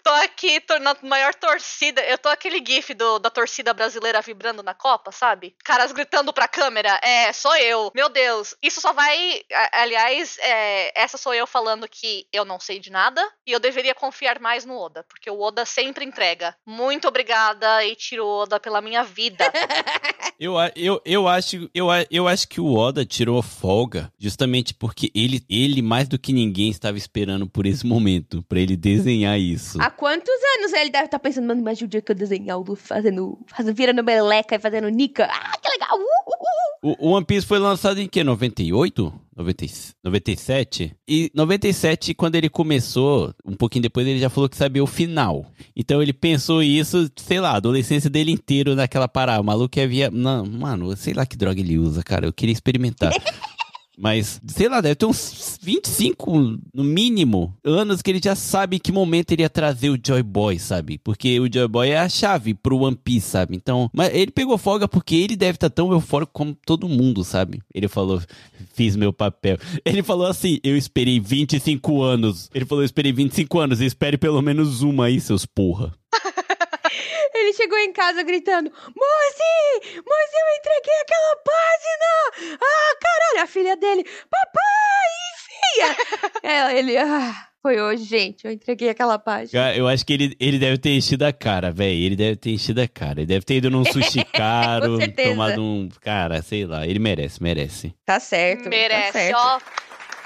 S2: tô aqui tô na maior torcida. Eu tô aquele gif do, da torcida brasileira vibrando na Copa, sabe? Caras gritando pra câmera. É, sou eu. Meu Deus. Isso só vai. a- Aliás, é, essa sou eu falando que eu não sei de nada e eu deveria confiar mais no Oda, porque o Oda sempre entrega. Muito obrigada, Eiichiro Oda, pela minha vida. [laughs]
S3: Eu, a- eu, eu, acho, eu, a- eu acho que o Oda tirou folga justamente porque ele, ele, mais do que ninguém, estava esperando por esse momento, pra ele desenhar isso.
S1: Há quantos anos ele deve estar pensando, mano, imagina o dia que eu desenhar o Luffy fazendo, fazendo virando meleca e fazendo Nika. Ah, que legal! Uh, uh, uh.
S3: O, o One Piece foi lançado em que? 98? 90, 97? E 97, quando ele começou, um pouquinho depois, ele já falou que sabia o final. Então ele pensou isso, sei lá, a adolescência dele inteiro naquela parada. O maluco é via. Não, mano, sei lá que droga ele usa, cara. Eu queria experimentar. [laughs] Mas, sei lá, deve ter uns 25, no mínimo, anos que ele já sabe que momento ele ia trazer o Joy Boy, sabe? Porque o Joy Boy é a chave pro One Piece, sabe? Então, mas ele pegou folga porque ele deve estar tão eufórico como todo mundo, sabe? Ele falou, fiz meu papel. [laughs] Ele falou assim, eu esperei 25 anos. Ele falou, eu esperei 25 anos, espere pelo menos uma aí, seus porra.
S1: Ele chegou em casa gritando: Mozi! Mozi, eu entreguei aquela página! Ah, caralho! A filha dele: Papai, enfia! [laughs] é, ele: Ah, foi hoje, gente. Eu entreguei aquela página.
S3: Eu acho que ele, ele deve ter enchido a cara, velho. Ele deve ter enchido a cara. Ele deve ter ido num [laughs] sushi caro, tomado um. Cara, sei lá. Ele merece, merece.
S1: Tá certo. Tá
S2: Merece,
S1: certo.
S2: ó.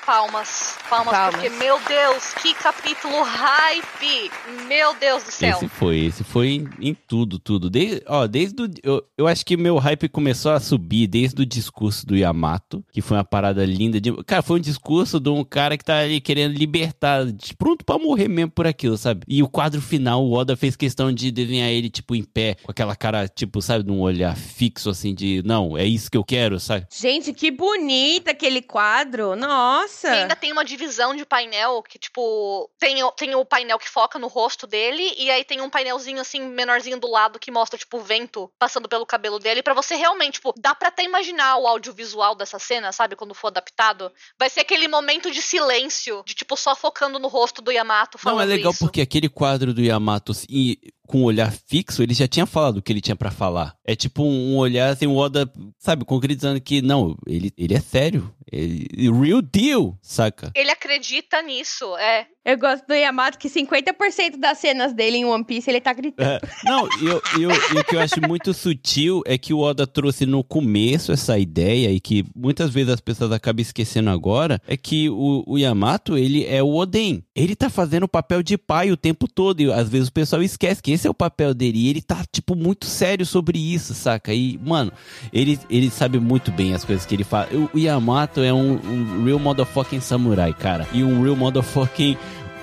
S2: Palmas, palmas,
S1: Palmas.
S2: porque, meu Deus, que capítulo hype! Meu Deus do céu.
S3: Esse foi, esse foi em, em tudo, tudo. Desde, ó, desde o, eu, eu acho que meu hype começou a subir desde o discurso do Yamato, que foi uma parada linda de. Cara, foi um discurso de um cara que tá ali querendo libertar, de- pronto pra morrer mesmo por aquilo, sabe? E o quadro final, o Oda fez questão de desenhar ele, tipo, em pé, com aquela cara, tipo, sabe, de um olhar fixo, assim, de não, é isso que eu quero, sabe?
S1: Gente, que bonita aquele quadro. Nossa.
S2: E ainda tem uma divisão de painel que, tipo, tem, o- tem o painel que foca no rosto dele, e aí tem um painelzinho, assim, menorzinho do lado que mostra, tipo, o vento passando pelo cabelo dele, pra você realmente, tipo, dá pra até imaginar o audiovisual dessa cena, sabe? Quando for adaptado. Vai ser aquele momento de silêncio, de, tipo, só focando no rosto do Yamato falando
S3: Não, é legal
S2: isso.
S3: porque aquele quadro do Yamato assim, com um olhar fixo, ele já tinha falado o que ele tinha pra falar. É tipo um olhar assim, o Oda, sabe, concretizando que não, ele, ele é sério. Ele, real deal, saca?
S2: Ele acredita nisso, é.
S1: Eu gosto do Yamato que 50% das cenas dele em One Piece ele tá gritando.
S3: É, não, e eu, eu- e o que eu acho muito sutil é que o Oda trouxe no começo essa ideia e que muitas vezes as pessoas acabam esquecendo agora, é que o, o Yamato, ele é o Oden. Ele tá fazendo o papel de pai o tempo todo e às vezes o pessoal esquece que esse é o papel dele e ele tá, tipo, muito sério sobre isso, saca? E, mano, ele, ele sabe muito bem as coisas que ele fala. O, Yamato é um, um real motherfucking samurai, cara. E um real motherfucking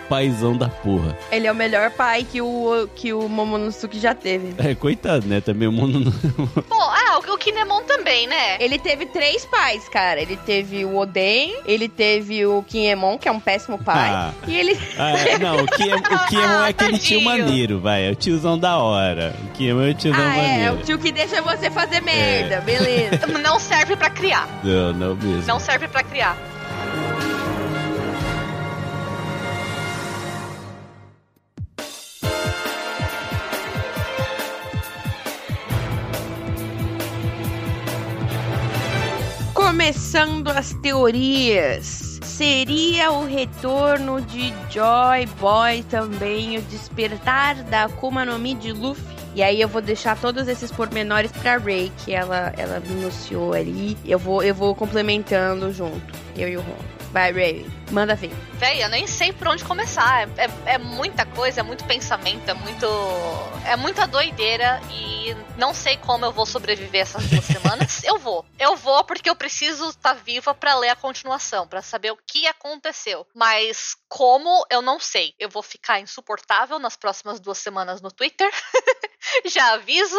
S3: paizão da porra.
S1: Ele é o melhor pai que o, que o Momonosuke já teve.
S3: É, coitado, né? Também o mundo não...
S2: Bom, ah, o, o Kinemon também, né?
S1: Ele teve três pais, cara. Ele teve o Oden, ele teve o Kinemon, que é um péssimo pai.
S3: Ah.
S1: E ele.
S3: Ah, é, não, o Kiemon, o Kiemon é aquele tio
S2: Tadinho.
S3: maneiro, vai. É o tiozão da hora. O Kiemon é o tiozão
S1: Ah, é, é
S3: maneiro.
S1: o tio que deixa você fazer merda, beleza. [laughs]
S2: Não serve pra criar.
S3: Não, não mesmo.
S2: Não serve pra criar.
S1: Começando as teorias. Seria o retorno de Joy Boy também o despertar da Akuma no Mi de Luffy? E aí eu vou deixar todos esses pormenores pra Ray, que ela, ela minuciou ali. Eu vou, eu vou complementando junto, eu e o Ron. Vai, Ray, manda ver.
S2: Véi, eu nem sei por onde começar. É, é- é muita coisa, é muito pensamento, é muito. É muita doideira e não sei como eu vou sobreviver essas duas [laughs] semanas. Eu vou. Eu vou porque eu preciso estar viva pra ler a continuação, pra saber o que aconteceu. Mas como, eu não sei. Eu vou ficar insuportável nas próximas duas semanas no Twitter. [laughs] Já aviso.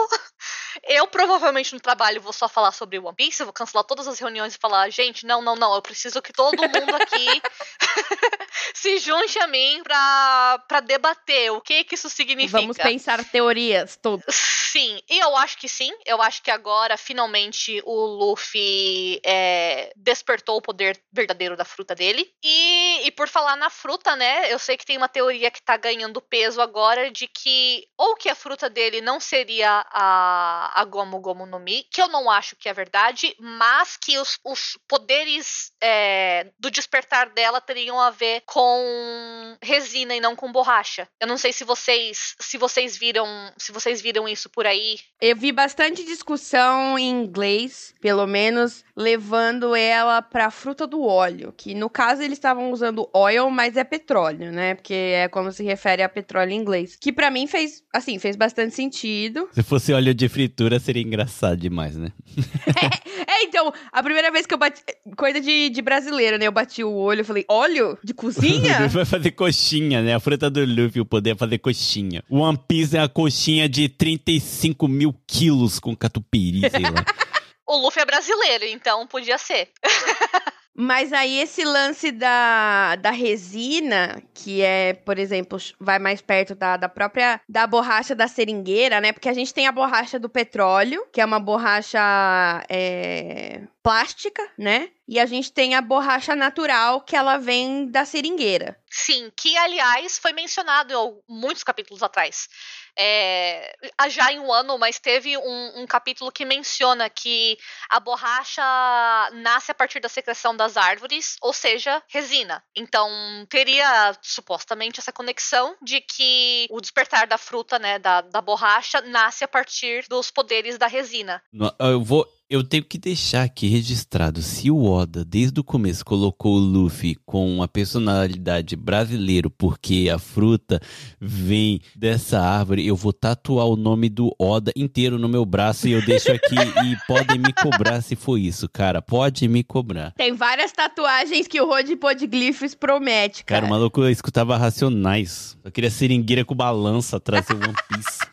S2: Eu provavelmente no trabalho vou só falar sobre One Piece, eu vou cancelar todas as reuniões e falar, gente, não, não, não, eu preciso que todo mundo aqui [laughs] [laughs] se junte a mim pra debater o que que isso significa.
S1: Vamos pensar teorias, tudo.
S2: Sim, e eu acho que sim. Eu acho que agora, finalmente, o Luffy é, despertou o poder verdadeiro da fruta dele. E, e por falar na fruta, né? Eu sei que tem uma teoria que tá ganhando peso agora de que ou que a fruta dele não seria a, a Gomu Gomu no Mi, que eu não acho que é verdade, mas que os, os poderes é, do despertar dela teriam a ver com resina e não com borracha. Eu não sei se vocês se vocês viram se vocês viram isso por aí.
S1: Eu vi bastante discussão em inglês, pelo menos, levando ela pra fruta do óleo. Que no caso eles estavam usando oil, mas é petróleo, né? Porque é como se refere a petróleo em inglês. Que pra mim fez, assim, fez bastante sentido.
S3: Se fosse óleo de fritura, seria engraçado demais, né? [laughs]
S1: É, então, a primeira vez que eu bati. Coisa de, de brasileira, né? Eu bati o olho e falei: óleo? De cozinha? [laughs]
S3: Vai fazer coxinha, né? A fruta do Luffy, o poder é fazer coxinha. O One Piece é a coxinha de 35 mil quilos com catupiry, sei lá. [laughs]
S2: O Luffy é brasileiro, então podia ser. [laughs]
S1: Mas aí esse lance da, da resina, que é, por exemplo, vai mais perto da, da própria da borracha da seringueira, né? Porque a gente tem a borracha do petróleo, que é uma borracha é, plástica, né? E a gente tem a borracha natural, que ela vem da seringueira.
S2: Sim, que aliás foi mencionado em muitos capítulos atrás. É, há já em um ano, mas teve um, um capítulo que menciona que a borracha nasce a partir da secreção das árvores, ou seja, resina. Então teria supostamente essa conexão de que o despertar da fruta, né, da, da borracha, nasce a partir dos poderes da resina.
S3: Eu vou. Eu tenho que deixar aqui registrado. Se o Oda, desde o começo, colocou o Luffy com uma personalidade brasileiro, porque a fruta vem dessa árvore, eu vou tatuar o nome do Oda inteiro no meu braço e eu deixo aqui [laughs] e podem me cobrar se for isso, cara. Pode me cobrar.
S1: Tem várias tatuagens que o Rod Podglyphs promete,
S3: Cara,
S1: cara.
S3: o maluco escutava Racionais. Eu queria seringueira com balança atrás do One Piece. [laughs]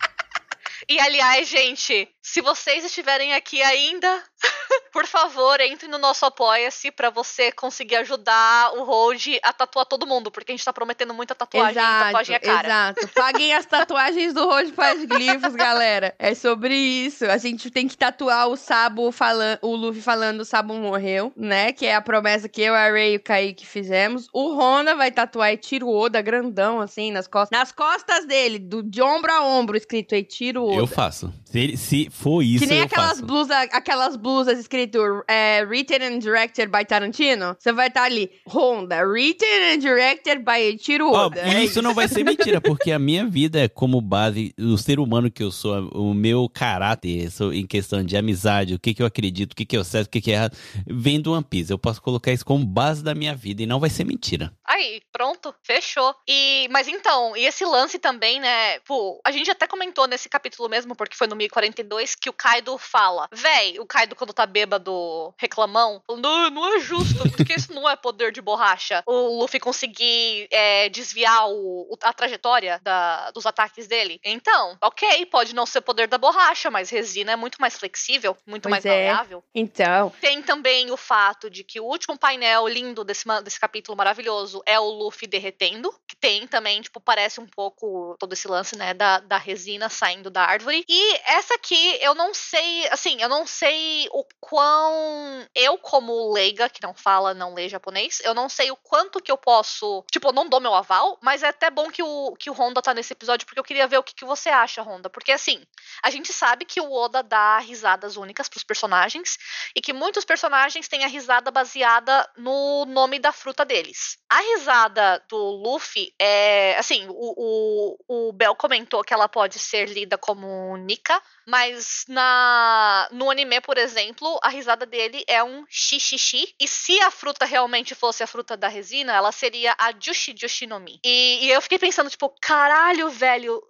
S2: E aliás, gente, se vocês estiverem aqui ainda, [laughs] [laughs] por favor, entre no nosso Apoia-se pra você conseguir ajudar o Road a tatuar todo mundo, porque a gente tá prometendo muita tatuagem,
S1: Exato,
S2: tatuagem é cara.
S1: exato. Paguem as tatuagens do Rod Podglyphs, galera. É sobre isso. A gente tem que tatuar o Sabo falando, o Luffy falando o Sabo morreu, né? Que é a promessa que eu, a Ray e o Kaique fizemos. O Honda vai tatuar Eiichiro Oda grandão, assim, nas costas. Nas costas dele, do, de ombro a ombro, escrito Eiichiro Oda.
S3: Eu faço. Se, se for isso,
S1: Que nem
S3: eu
S1: aquelas
S3: faço.
S1: blusas, aquelas blusas escrito é, written and directed by Tarantino. Você vai estar ali, Honda, written and directed by
S3: Ó,
S1: Oda.
S3: e
S1: É
S3: isso não vai ser mentira, porque a minha vida é como base, o ser humano que eu sou, o meu caráter sou, em questão de amizade, o que, que eu acredito, o que, que é certo, o que, que é errado, vem do One Piece. Eu posso colocar isso como base da minha vida e não vai ser mentira.
S2: Aí, Pronto, fechou. E, mas então, e esse lance também, né? Pô, a gente até comentou nesse capítulo mesmo, porque foi no 1042, que o Kaido fala: Véi, o Kaido, quando tá bêbado, reclamão, não, não é justo, porque isso não é poder de borracha. O Luffy conseguir é, desviar o, a trajetória da, dos ataques dele. Então, ok, pode não ser poder da borracha, mas resina é muito mais flexível, muito
S1: Pois
S2: mais
S1: é.
S2: maleável.
S1: Então,
S2: Tem também o fato de que o último painel lindo desse, desse capítulo maravilhoso é o Luffy derretendo. Que tem também, tipo, parece um pouco todo esse lance, né, da, da resina saindo da árvore. E essa aqui, eu não sei, assim, eu não sei o quão. Eu, como leiga, que não fala, não lê japonês, eu não sei o quanto que eu posso. Tipo, eu não dou meu aval, mas é até bom que o, que o Honda tá nesse episódio, porque eu queria ver o que, que você acha, Honda. Porque, assim, a gente sabe que o Oda dá risadas únicas pros personagens e que muitos personagens têm a risada baseada no nome da fruta deles. A risada do Luffy é. Assim, o, o, o Bel comentou que ela pode ser lida como Nika, mas na no anime, por exemplo, a risada dele é um xixixi. E se a fruta realmente fosse a fruta da resina, ela seria a Jushi Jushi no Mi. E, e eu fiquei pensando, tipo, caralho, velho.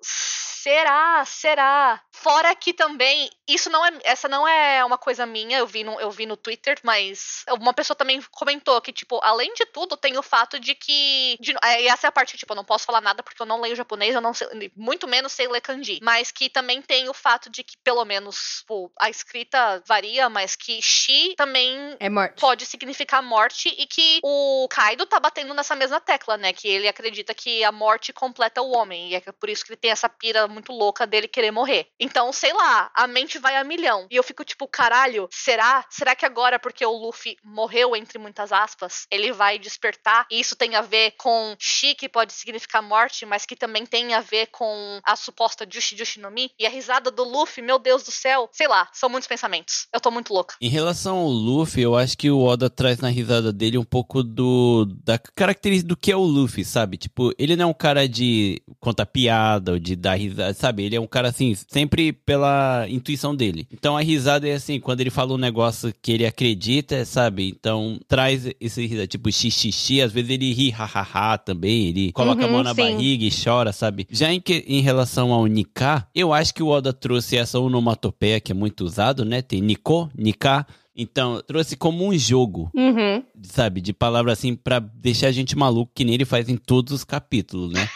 S2: Será? Será? Fora que também, isso não é, essa não é uma coisa minha, eu vi no, eu vi no Twitter, mas uma pessoa também comentou que, tipo, além de tudo, tem o fato de que, de, é, e essa é a parte, tipo, eu não posso falar nada porque eu não leio japonês, eu não sei, muito menos sei ler kanji, mas que também tem o fato de que, pelo menos, tipo, a escrita varia, mas que shi também
S1: é
S2: pode significar morte e que o Kaido tá batendo nessa mesma tecla, né? Que ele acredita que a morte completa o homem. E é por isso que ele tem essa pira muito louca dele querer morrer. Então, sei lá, a mente vai a milhão. E eu fico tipo, caralho, será? Será que agora, porque o Luffy morreu, entre muitas aspas, ele vai despertar? E isso tem a ver com Shi, que pode significar morte, mas que também tem a ver com a suposta Jushi Jushi no Mi. E a risada do Luffy, meu Deus do céu. Sei lá, são muitos pensamentos. Eu tô muito louca.
S3: Em relação ao Luffy, eu acho que o Oda traz na risada dele um pouco do da característica do que é o Luffy, sabe? Tipo, ele não é um cara de contar piada ou de dar risada, sabe? Ele é um cara assim, sempre pela intuição dele. Então a risada é assim, quando ele fala um negócio que ele acredita, sabe? Então traz esse risada, tipo xixi, às vezes ele ri hahaha também, ele coloca a
S1: Uhum,
S3: mão na
S1: sim.
S3: barriga e chora, sabe? Já em, que, em relação ao Nika, eu acho que o Oda trouxe essa onomatopeia que é muito usado, né? Tem Nico, Nika. Então, trouxe como um jogo,
S1: Uhum.
S3: sabe? De palavra assim, pra deixar a gente maluco, que nem ele faz em todos os capítulos, né?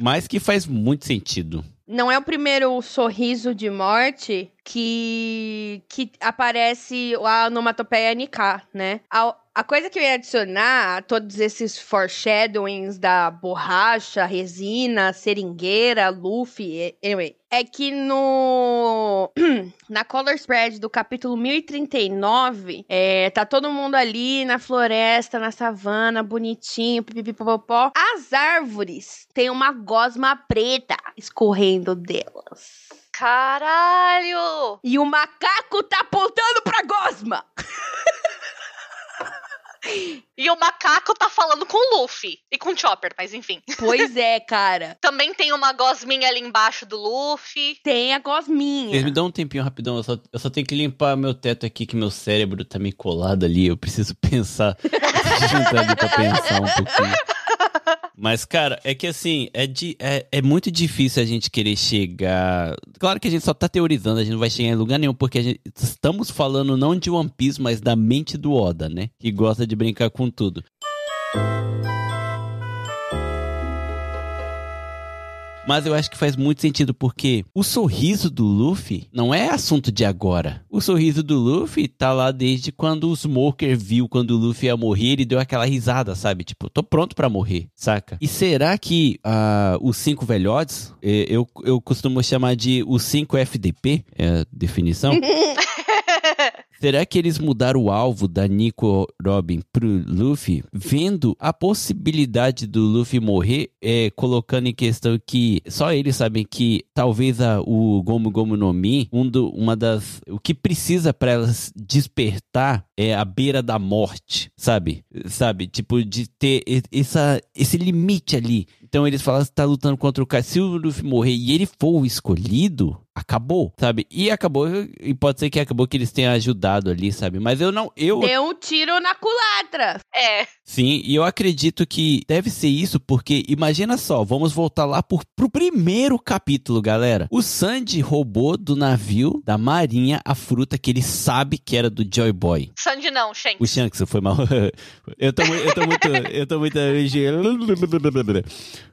S3: Mas que faz muito sentido.
S1: Não é o primeiro sorriso de morte que, que aparece a onomatopeia NK, né? A, a coisa que eu ia adicionar a todos esses foreshadowings da borracha, resina, seringueira, Luffy, anyway, é que no [clears throat] na color spread do capítulo 1039, é, tá todo mundo ali na floresta, na savana, bonitinho, pipipipopopó. As árvores têm uma gosma preta escorrendo delas.
S2: Caralho!
S1: E o macaco tá apontando pra gosma.
S2: E o macaco tá falando com o Luffy. E com o Chopper, mas enfim.
S1: Pois é, cara. [laughs]
S2: Também tem uma gosminha ali embaixo do Luffy.
S1: Tem a gosminha.
S3: me dão um tempinho rapidão, eu só, eu só tenho que limpar meu teto aqui, que meu cérebro tá meio colado ali, eu preciso [laughs] pensar, ali pra pensar um pouquinho. Mas, cara, é que assim, é, de, é, é muito difícil a gente querer chegar. Claro que a gente só tá teorizando, a gente não vai chegar em lugar nenhum, porque gente, estamos falando não de One Piece, mas da mente do Oda, né? Que gosta de brincar com tudo. Mas eu acho que faz muito sentido porque o sorriso do Luffy não é assunto de agora. O sorriso do Luffy tá lá desde quando o Smoker viu quando o Luffy ia morrer, ele deu aquela risada, sabe? Tipo, tô pronto pra morrer, saca? E será que ah, os cinco velhotes, eh, eu, eu costumo chamar de os cinco FDP, é a definição? [laughs] Será que eles mudaram o alvo da Nico Robin pro Luffy, vendo a possibilidade do Luffy morrer, é, colocando em questão que só eles sabem que talvez a, o Gomu Gomu no Mi, um do, uma das. O que precisa para elas despertar é a beira da morte, sabe? Sabe? Tipo, de ter essa, esse limite ali. Então eles falam que tá lutando contra o cara. Se o Luffy morrer e ele for o escolhido, acabou, sabe? E acabou, e pode ser que acabou que eles tenham ajudado ali, sabe? Mas eu não, eu...
S1: Deu um tiro na culatra.
S2: É.
S3: Sim, e eu acredito que deve ser isso, porque imagina só, vamos voltar lá por, pro primeiro capítulo, galera. O Sandy roubou do navio da marinha a fruta que ele sabe que era do Joy Boy.
S2: Sandy não, Shanks.
S3: O Shanks foi mal. [laughs] eu, tô, eu tô muito. Eu tô muito.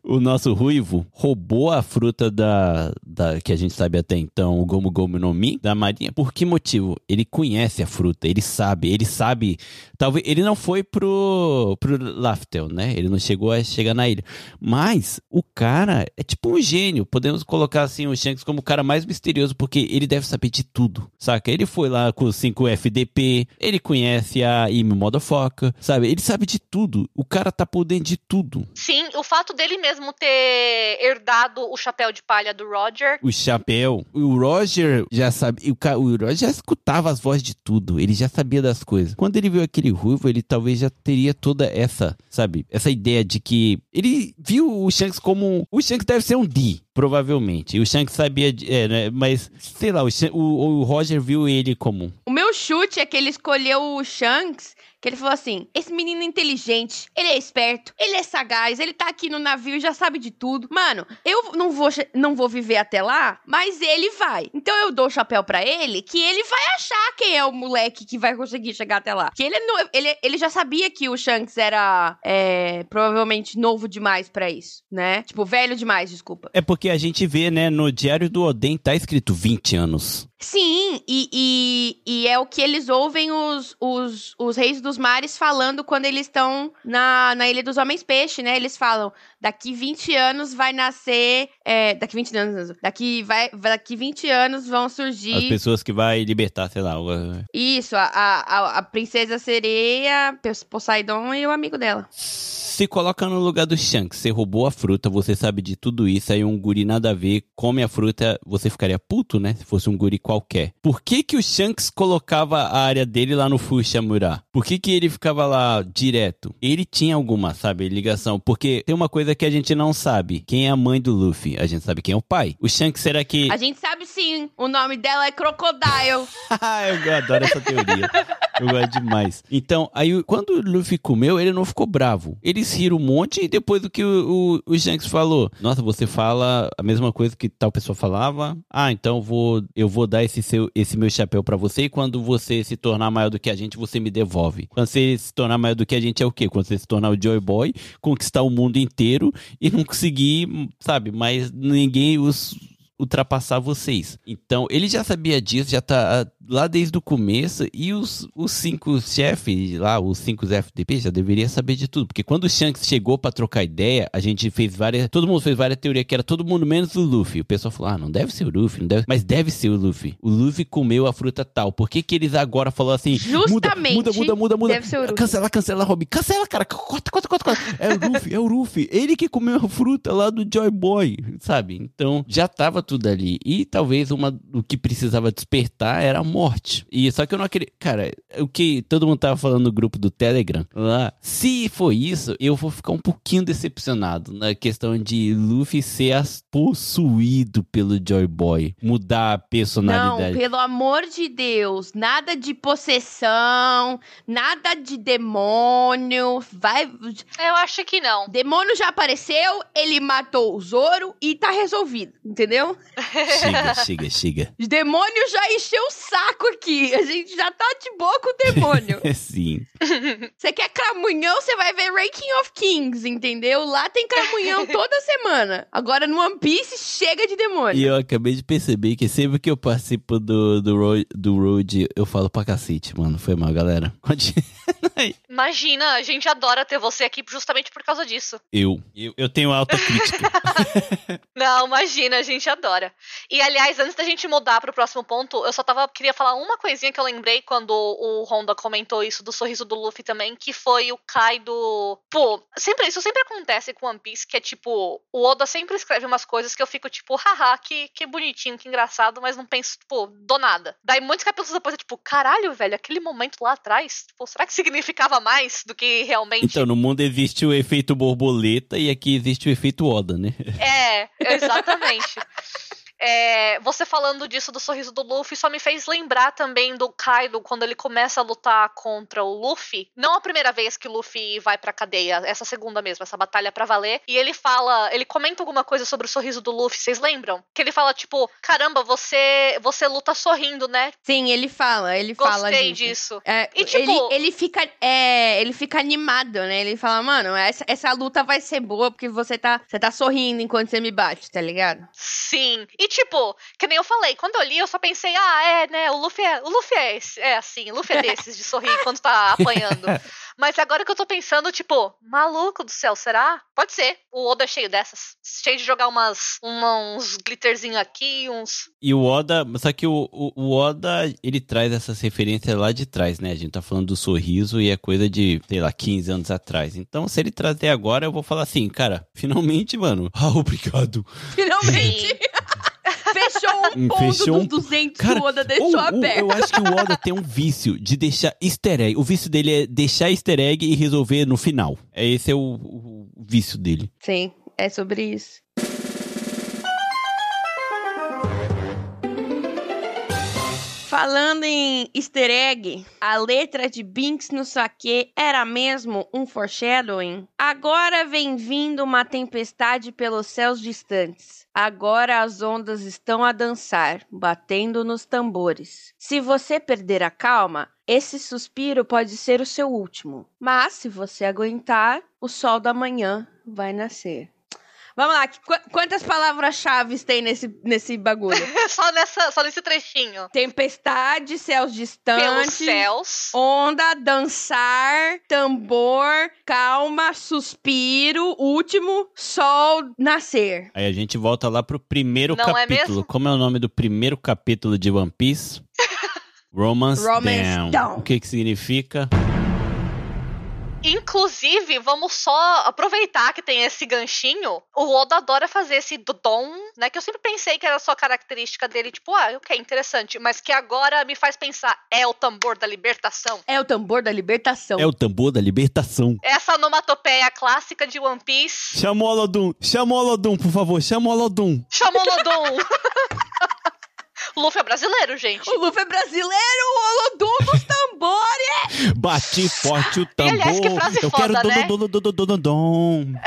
S3: O nosso ruivo roubou a fruta da, da. que a gente sabe até então, o Gomu Gomu no Mi, da marinha. Por que motivo? Ele conhece a fruta, ele sabe, ele sabe. Talvez. Ele não foi pro. pro Laftel, né? Ele não chegou a chegar na ilha. Mas o cara é tipo um gênio. Podemos colocar assim o Shanks como o cara mais misterioso, porque ele deve saber de tudo. Saca? Ele foi lá com o 5FDP, ele conhece a Ime Motherfucker, sabe? Ele sabe de tudo. O cara tá por dentro de tudo.
S2: Sim, o fato dele mesmo ter herdado o chapéu de palha do Roger.
S3: O chapéu. O Roger já sabe. O, o Roger já escutava as vozes de tudo. Ele já sabia das coisas. Quando ele viu aquele ruivo, ele talvez já teria toda essa, sabe? Essa ideia de que. Ele viu o Shanks como. O Shanks deve ser um D. Provavelmente. E o Shanks sabia. É, né? Mas, sei lá, o, o- o Roger viu ele como.
S1: O meu chute é que ele escolheu o Shanks, que ele falou assim: esse menino é inteligente, ele é esperto, ele é sagaz, ele tá aqui no navio e já sabe de tudo. Mano, eu não vou, não vou viver até lá, mas ele vai. Então eu dou o chapéu pra ele, que ele vai achar quem é o moleque que vai conseguir chegar até lá. Que ele, não- ele, ele já sabia que o Shanks era é, provavelmente novo demais pra isso, né? Tipo, velho demais, desculpa.
S3: É porque a gente vê, né, no Diário do Oden tá escrito 20 anos.
S1: Sim, e, e, e é o que eles ouvem os, os, os reis dos mares falando quando eles estão na, na Ilha dos Homens Peixe, né? Eles falam, daqui 20 anos vai nascer... é, daqui 20 anos... Daqui, vai, daqui 20 anos vão
S3: As
S1: surgir...
S3: pessoas que vai libertar, sei lá.
S1: Isso, a, a, a- a princesa sereia, Poseidon e o amigo dela.
S3: Se coloca no lugar do Shanks, você roubou a fruta, você sabe de tudo isso, aí um guri nada a ver, come a fruta, você ficaria puto, né? Se fosse um guri qualquer. Por que que o Shanks colocava a área dele lá no Fushamura? Por que que ele ficava lá direto? Ele tinha alguma, sabe, ligação, porque tem uma coisa que a gente não sabe. Quem é a mãe do Luffy? A gente sabe quem é o pai. O Shanks será que...
S1: A gente sabe sim, o nome dela é Crocodile. [laughs]
S3: eu adoro essa teoria. Eu gosto demais. Então, aí quando o Luffy comeu, ele não ficou bravo. Eles riram um monte e depois do que o, o, o Shanks falou. Nossa, você fala a mesma coisa que tal pessoa falava. Ah, então vou, eu vou dar esse, seu, esse meu chapéu pra você e quando você se tornar maior do que a gente, você me devolve. Quando você se tornar maior do que a gente é o quê? Quando você se tornar o Joy Boy, conquistar o mundo inteiro e não conseguir, sabe, mas ninguém os ultrapassar vocês. Então, ele já sabia disso, já tá lá desde o começo, e os, os cinco chefes lá, os cinco FDP, já deveria saber de tudo, porque quando o Shanks chegou pra trocar ideia, a gente fez várias, todo mundo fez várias teorias que era todo mundo menos o Luffy. O pessoal falou, ah, não deve ser o Luffy, não deve, mas deve ser o Luffy. O Luffy comeu a fruta tal. Por que que eles agora falaram assim, muda,
S1: Justamente,
S3: muda, muda, muda, muda,
S1: deve ser o Luffy.
S3: cancela, cancela, Robin, cancela, cara, corta, corta, corta, corta. É o Luffy, é o Luffy, ele que comeu a fruta lá do Joy Boy, sabe? Então, já tava tudo ali. E talvez uma o que precisava despertar era a morte. E só que eu não acredito, cara, o que todo mundo tava falando no grupo do Telegram lá, se for isso, eu vou ficar um pouquinho decepcionado na questão de Luffy ser as- possuído pelo Joy Boy, mudar a
S1: Não,
S3: personalidade.
S1: pelo amor de Deus, nada de possessão, nada de demônio. Vai,
S2: Eu acho que não.
S1: demônio já apareceu, ele matou o Zoro e tá resolvido, entendeu?
S3: Chega, chega, chega. [laughs]
S1: Demônio já encheu o saco aqui. A gente já tá de boa com o demônio. [laughs]
S3: Sim. [laughs]
S1: Você quer cramunhão, você vai ver Ranking of Kings, entendeu? Lá tem cramunhão [laughs] toda semana. Agora no One Piece chega de demônio.
S3: E eu acabei de perceber que sempre que eu participo do, do, Ro- do Road, eu falo pra cacete, mano. Foi mal, galera. Continua [laughs] aí.
S2: Imagina, a gente adora ter você aqui justamente por causa disso.
S3: Eu, eu, eu tenho autocrítica. [laughs]
S2: Não, imagina, a gente adora. E aliás, antes da gente mudar pro próximo ponto, eu só tava queria falar uma coisinha que eu lembrei quando o Honda comentou isso do sorriso do Luffy também, que foi o Kaido. Pô, sempre isso sempre acontece com One Piece, que é tipo, o Oda sempre escreve umas coisas que eu fico tipo, haha, que, que bonitinho, que engraçado, mas não penso, tipo, do nada. Daí muitos capítulos depois é tipo, caralho, velho, aquele momento lá atrás, tipo, será que significava mais do que realmente
S3: então, no mundo existe o efeito borboleta e aqui existe o efeito Oda, né?
S2: É, exatamente. [laughs] é, você falando disso do sorriso do Luffy só me fez lembrar também do Kaido quando ele começa a lutar contra o Luffy. Não a primeira vez que o Luffy vai pra cadeia, essa segunda mesmo, essa batalha pra valer. E ele fala, ele comenta alguma coisa sobre o sorriso do Luffy, vocês lembram? Que ele fala, tipo, caramba, você você luta sorrindo, né?
S1: Sim, ele fala, ele
S2: Gostei
S1: fala disso.
S2: disso.
S1: É,
S2: E, tipo-
S1: ele, ele fica é, ele fica animado, né? Ele fala, mano, essa, essa luta vai ser boa porque você tá, você tá sorrindo enquanto você me bate, tá ligado?
S2: Sim. E tipo, que nem eu falei, quando eu li, eu só pensei, ah, é, né, o Luffy é, o Luffy é, esse- é assim, o Luffy é desses de sorrir [laughs] quando tá apanhando. Mas agora que eu tô pensando, tipo, maluco do céu, será? Pode ser. O Oda é cheio dessas. Cheio de jogar umas, uma- uns glitterzinho aqui, uns.
S3: E o Oda, só que o, o, o Oda, ele traz essas referências lá de trás, né? A gente tá falando do sorriso e é coisa de, sei lá, 15 anos atrás. Então, se ele trazer agora, eu vou falar assim, cara, [laughs] finalmente, mano. [laughs] Ah, obrigado.
S1: Finalmente! Fechou um ponto dos
S3: um-
S1: 200
S3: Cara,
S1: que o Oda deixou
S3: ou- ou
S1: aberto.
S3: eu acho que o Oda tem um vício de deixar easter egg. O vício dele é deixar easter egg e resolver no final. É Esse é o, o- o vício dele.
S1: Sim, é sobre isso. Falando em easter egg, a letra de Binks no saque era mesmo um foreshadowing? Agora vem vindo uma tempestade pelos céus distantes. Agora as ondas estão a dançar, batendo nos tambores. Se você perder a calma, esse suspiro pode ser o seu último. Mas se você aguentar, o sol da manhã vai nascer. Vamos lá, qu- quantas palavras-chave tem nesse, nesse bagulho? [laughs]
S2: só, nessa, só nesse trechinho.
S1: Tempestade, céus
S2: Pelos
S1: distantes,
S2: céus.
S1: onda, dançar, tambor, calma, suspiro, último, sol, nascer.
S3: Aí a gente volta lá pro primeiro
S2: Não é
S3: capítulo.
S2: mesmo?
S3: Como é o nome do primeiro capítulo de One Piece? [laughs] Romance,
S1: Romance
S3: Down.
S1: Down.
S3: O que que significa?
S2: Inclusive, vamos só aproveitar que tem esse ganchinho. O Oda adora fazer esse dodom, né? Que eu sempre pensei que era só característica dele, tipo, ah, ok, interessante. Mas que agora me faz pensar, é o tambor da libertação.
S1: É o tambor da libertação.
S3: É o tambor da libertação.
S2: Essa onomatopeia clássica de One Piece.
S3: Chama o Olodum. Chama o Olodum, por favor. Chama o Olodum.
S2: Chamou [laughs] Lodum. Luffy é brasileiro, gente.
S1: O Luffy é brasileiro, o Olodum dos tambores! [laughs]
S3: Bati forte o tambor.
S2: aliás, que frase
S3: Eu
S2: foda,
S3: quero
S2: né?
S3: dom, dom, dom, dom, dom, dom. [laughs]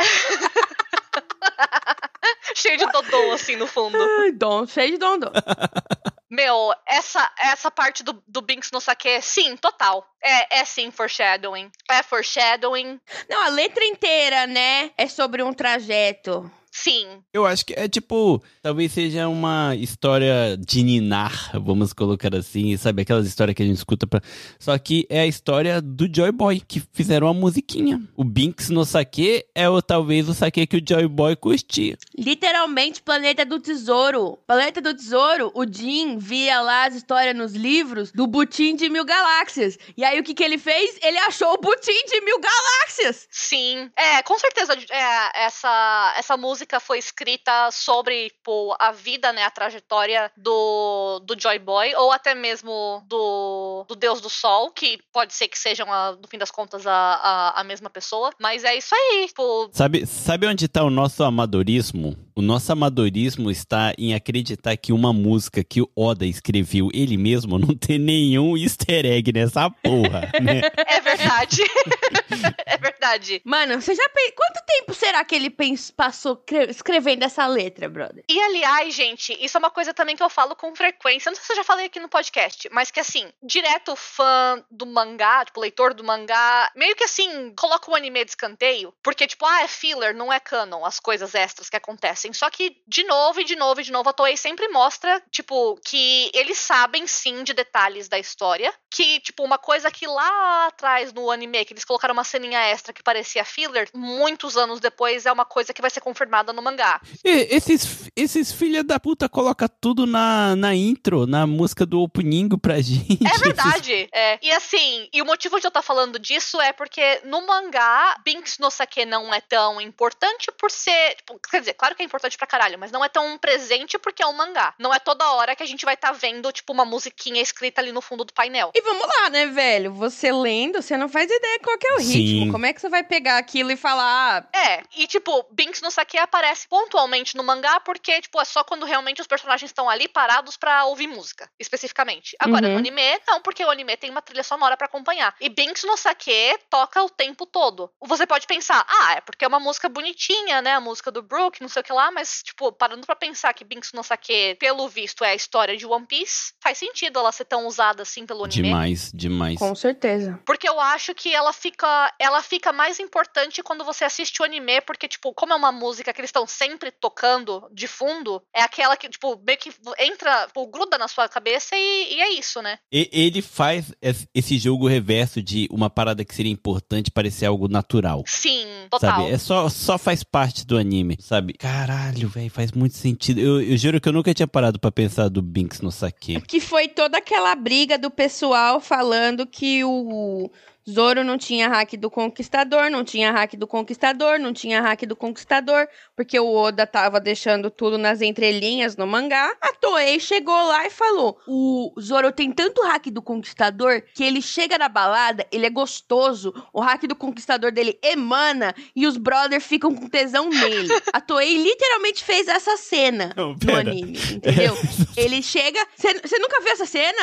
S2: Cheio de dodô, assim, no fundo.
S1: Ai, dom, cheio de dom. [laughs]
S2: Meu, essa, essa parte do, do Binks no saque, sim, total. É, é sim foreshadowing. É foreshadowing,
S1: Não, a letra inteira, né, é sobre um trajeto.
S2: Sim.
S3: Eu acho que é tipo, talvez seja uma história de ninar, vamos colocar assim, sabe? Aquelas histórias que a gente escuta pra. Só que é a história do Joy Boy, que fizeram uma musiquinha. O Binks no saque é o, talvez o saque que o Joy Boy curtia.
S1: Literalmente, Planeta do Tesouro. Planeta do Tesouro, o Jim via lá as histórias nos livros do Butim de Mil Galáxias. E aí, o que que ele fez? Ele achou o Butim de Mil Galáxias.
S2: Sim. É, com certeza é, essa, essa música foi escrita sobre tipo, a vida, né, a trajetória do, do Joy Boy, ou até mesmo do, do Deus do Sol, que pode ser que sejam, a- no fim das contas, a, a, a mesma pessoa. Mas é isso aí, tipo,
S3: Sabe, sabe onde tá o nosso amadorismo? O nosso amadorismo está em acreditar que uma música que o Oda escreveu ele mesmo não tem nenhum easter egg nessa porra, [laughs] né?
S2: é verdade. [laughs] é verdade.
S1: Mano, você já pensou. Quanto tempo será que ele pens- passou escrevendo essa letra, brother?
S2: E aliás, gente, isso é uma coisa também que eu falo com frequência. Não sei se eu já falei aqui no podcast, mas que assim, direto fã do mangá, tipo, leitor do mangá, meio que assim, coloca o anime de escanteio. Porque, tipo, ah, é filler, não é canon, as coisas extras que acontecem. Só que, de novo e de novo e de novo, a Toei sempre mostra, tipo, que eles sabem sim de detalhes da história. Que, tipo, uma coisa que lá atrás no anime, que eles colocaram uma ceninha extra que parecia filler, muitos anos depois é uma coisa que vai ser confirmada no mangá.
S3: E esses, esses filha da puta coloca tudo na, na intro, na música do opening pra [laughs] gente.
S2: É verdade. É. E assim, e o motivo de eu estar falando disso é porque no mangá, Binks no Sake não é tão importante por ser. Tipo, quer dizer, claro que é importante pra caralho, mas não é tão presente porque é um mangá. Não é toda hora que a gente vai estar vendo, tipo, uma musiquinha escrita ali no fundo do painel.
S1: E vamos lá, né, velho? Você lendo, você não faz ideia qual que é o
S3: Sim.
S1: ritmo. Como é que você vai pegar aquilo e falar. ah,
S2: É, e tipo, Binks no Sake aparece aparece pontualmente no mangá porque, tipo, é só quando realmente os personagens estão ali parados para ouvir música, especificamente. Agora,
S1: Uhum.
S2: no anime, não, porque o anime tem uma trilha sonora pra acompanhar. E Binks no Sake toca o tempo todo. Você pode pensar, ah, é porque é uma música bonitinha, né? A música do Brook, não sei o que lá, mas, tipo, parando pra pensar que Binks no Sake, pelo visto, é a história de One Piece, faz sentido ela ser tão usada assim pelo anime.
S3: Demais, demais.
S1: Com certeza.
S2: Porque eu acho que ela fica, ela fica mais importante quando você assiste o anime, porque, tipo, como é uma música que eles estão sempre tocando de fundo, é aquela que, tipo, meio que entra, tipo, gruda na sua cabeça e, e é isso, né?
S3: E- Ele faz es- esse jogo reverso de uma parada que seria importante parecer algo natural.
S2: Sim, total.
S3: Sabe? É só, só faz parte do anime, sabe? Caralho, velho, faz muito sentido. Eu, eu juro que eu nunca tinha parado pra pensar do Binks no saque.
S1: Que foi toda aquela briga do pessoal falando que o Zoro não tinha hack do Conquistador, não tinha hack do Conquistador, não tinha hack do Conquistador, porque o Oda tava deixando tudo nas entrelinhas no mangá. A Toei chegou lá e falou: o Zoro tem tanto hack do Conquistador que ele chega na balada, ele é gostoso, o hack do Conquistador dele emana e os brothers ficam com tesão nele. [laughs] A Toei literalmente fez essa cena
S3: Não,
S1: no anime, entendeu? [laughs] Ele chega. Você nunca viu essa cena?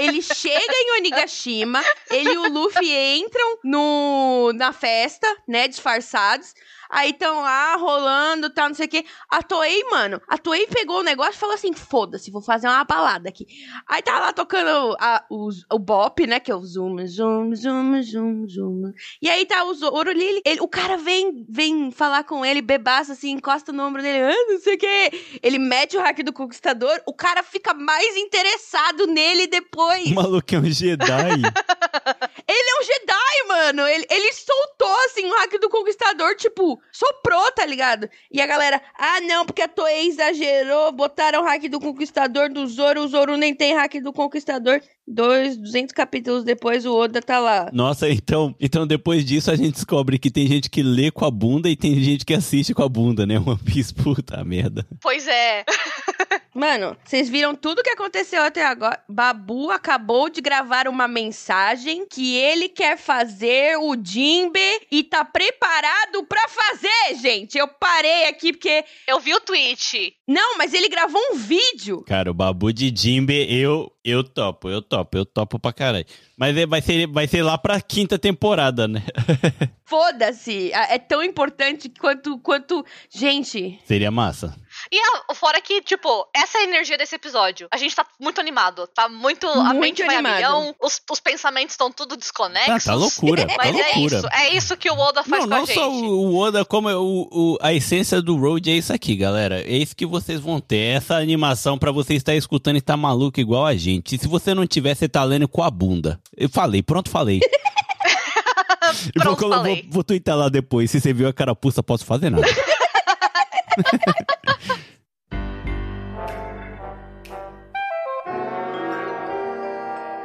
S1: Ele chega em Onigashima, ele e o Luffy entram no, na festa, né? Disfarçados. Aí estão lá rolando, tal, não sei o quê. A Toei, mano, a Toei pegou o negócio e falou assim: foda-se, vou fazer uma balada aqui. Aí tá lá tocando a- o, o bop, né? Que é o zoom, zoom, zoom, zoom, zoom. E aí tá o Zoro ali, ele- ele- o cara vem, vem falar com ele, bebaço assim, encosta no ombro dele, ah, não sei o quê. Ele mete o hack do conquistador, o cara fica mais interessado nele depois.
S3: O maluco é um Jedi. [laughs]
S1: Ele é um Jedi, mano. Ele, ele soltou, assim, o hack do Conquistador, tipo, soprou, tá ligado? E a galera, ah, não, porque a Toei exagerou, botaram hack do Conquistador do Zoro, o Zoro nem tem hack do Conquistador. Dois, 200 capítulos depois, o Oda tá lá.
S3: Nossa, então, então depois disso a gente descobre que tem gente que lê com a bunda e tem gente que assiste com a bunda, né? One Piece, [laughs] puta merda.
S2: Pois é. [laughs]
S1: Mano, vocês viram tudo que aconteceu até agora? Babu acabou de gravar uma mensagem que ele quer fazer o Jimbe e tá preparado pra fazer, gente. Eu parei aqui porque.
S2: Eu vi o tweet.
S1: Não, mas ele gravou um vídeo.
S3: Cara, o Babu de Jimbe, eu, eu topo, eu topo, eu topo pra caralho. Mas é- vai ser, vai ser lá pra quinta temporada, né? [laughs]
S1: Foda-se. É é tão importante quanto. quanto. Gente.
S3: Seria massa.
S2: E a- fora que, tipo, essa é a energia desse episódio. A gente tá muito animado. Tá muito. a
S1: Muito
S2: mente vai a
S1: animado.
S2: milhão. Os, os pensamentos estão tudo
S3: Tá,
S2: desconexos.
S3: tá loucura, tá
S2: Mas é
S3: loucura.
S2: isso. É isso que o Oda faz
S3: Não,
S2: com a
S3: não
S2: gente.
S3: só o Oda, como é o, o- a essência do Road é isso aqui, galera. É isso que vocês vão ter. Essa animação pra você estar escutando e estar maluco igual a gente. E se você não tiver, você tá lendo com a bunda. Eu falei, pronto, falei. [laughs] Vou,
S2: Pronto,
S3: colo-
S2: falei.
S3: vou, vou twittar lá depois. Se você viu a carapuça, posso fazer nada. [laughs]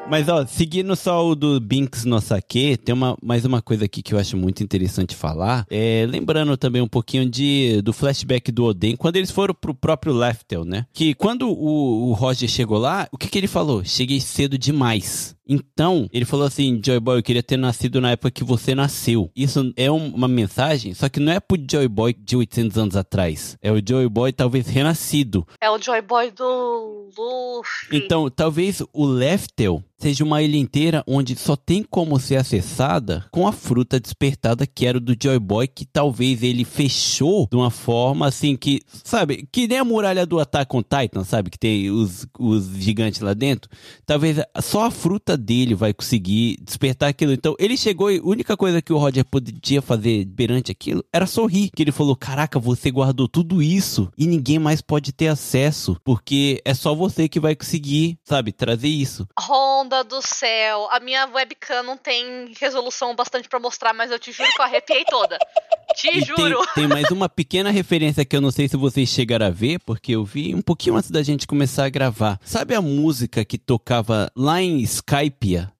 S3: Mas, ó, seguindo só o do Binks no Sake, tem uma, mais uma coisa aqui que eu acho muito interessante falar. É, lembrando também um pouquinho de, do flashback do Oden, quando eles foram pro próprio Leftel, né? Que quando o, o Roger chegou lá, o que, que ele falou? Cheguei cedo demais. Então, ele falou assim, Joy Boy, eu queria ter nascido na época que você nasceu. Isso é um- uma mensagem, só que não é pro Joy Boy de 800 anos atrás. É o Joy Boy talvez renascido.
S2: É o Joy Boy do Luffy.
S3: Então, talvez o Leftel seja uma ilha inteira onde só tem como ser acessada com a fruta despertada que era o do Joy Boy, que talvez ele fechou de uma forma assim que, sabe, que nem a muralha do Attack on Titan, sabe, que tem os, os gigantes lá dentro. Talvez só a fruta dele vai conseguir despertar aquilo. Então, ele chegou e a única coisa que o Roger podia fazer perante aquilo era sorrir. Que ele falou: Caraca, você guardou tudo isso e ninguém mais pode ter acesso, porque é só você que vai conseguir, sabe, trazer isso.
S2: Honda do céu. A minha webcam não tem resolução bastante pra mostrar, mas eu te juro que eu arrepiei toda. Te
S3: E tem,
S2: juro.
S3: tem mais uma pequena referência que eu não sei se vocês chegaram a ver, porque eu vi um pouquinho antes da gente começar a gravar. Sabe a música que tocava lá em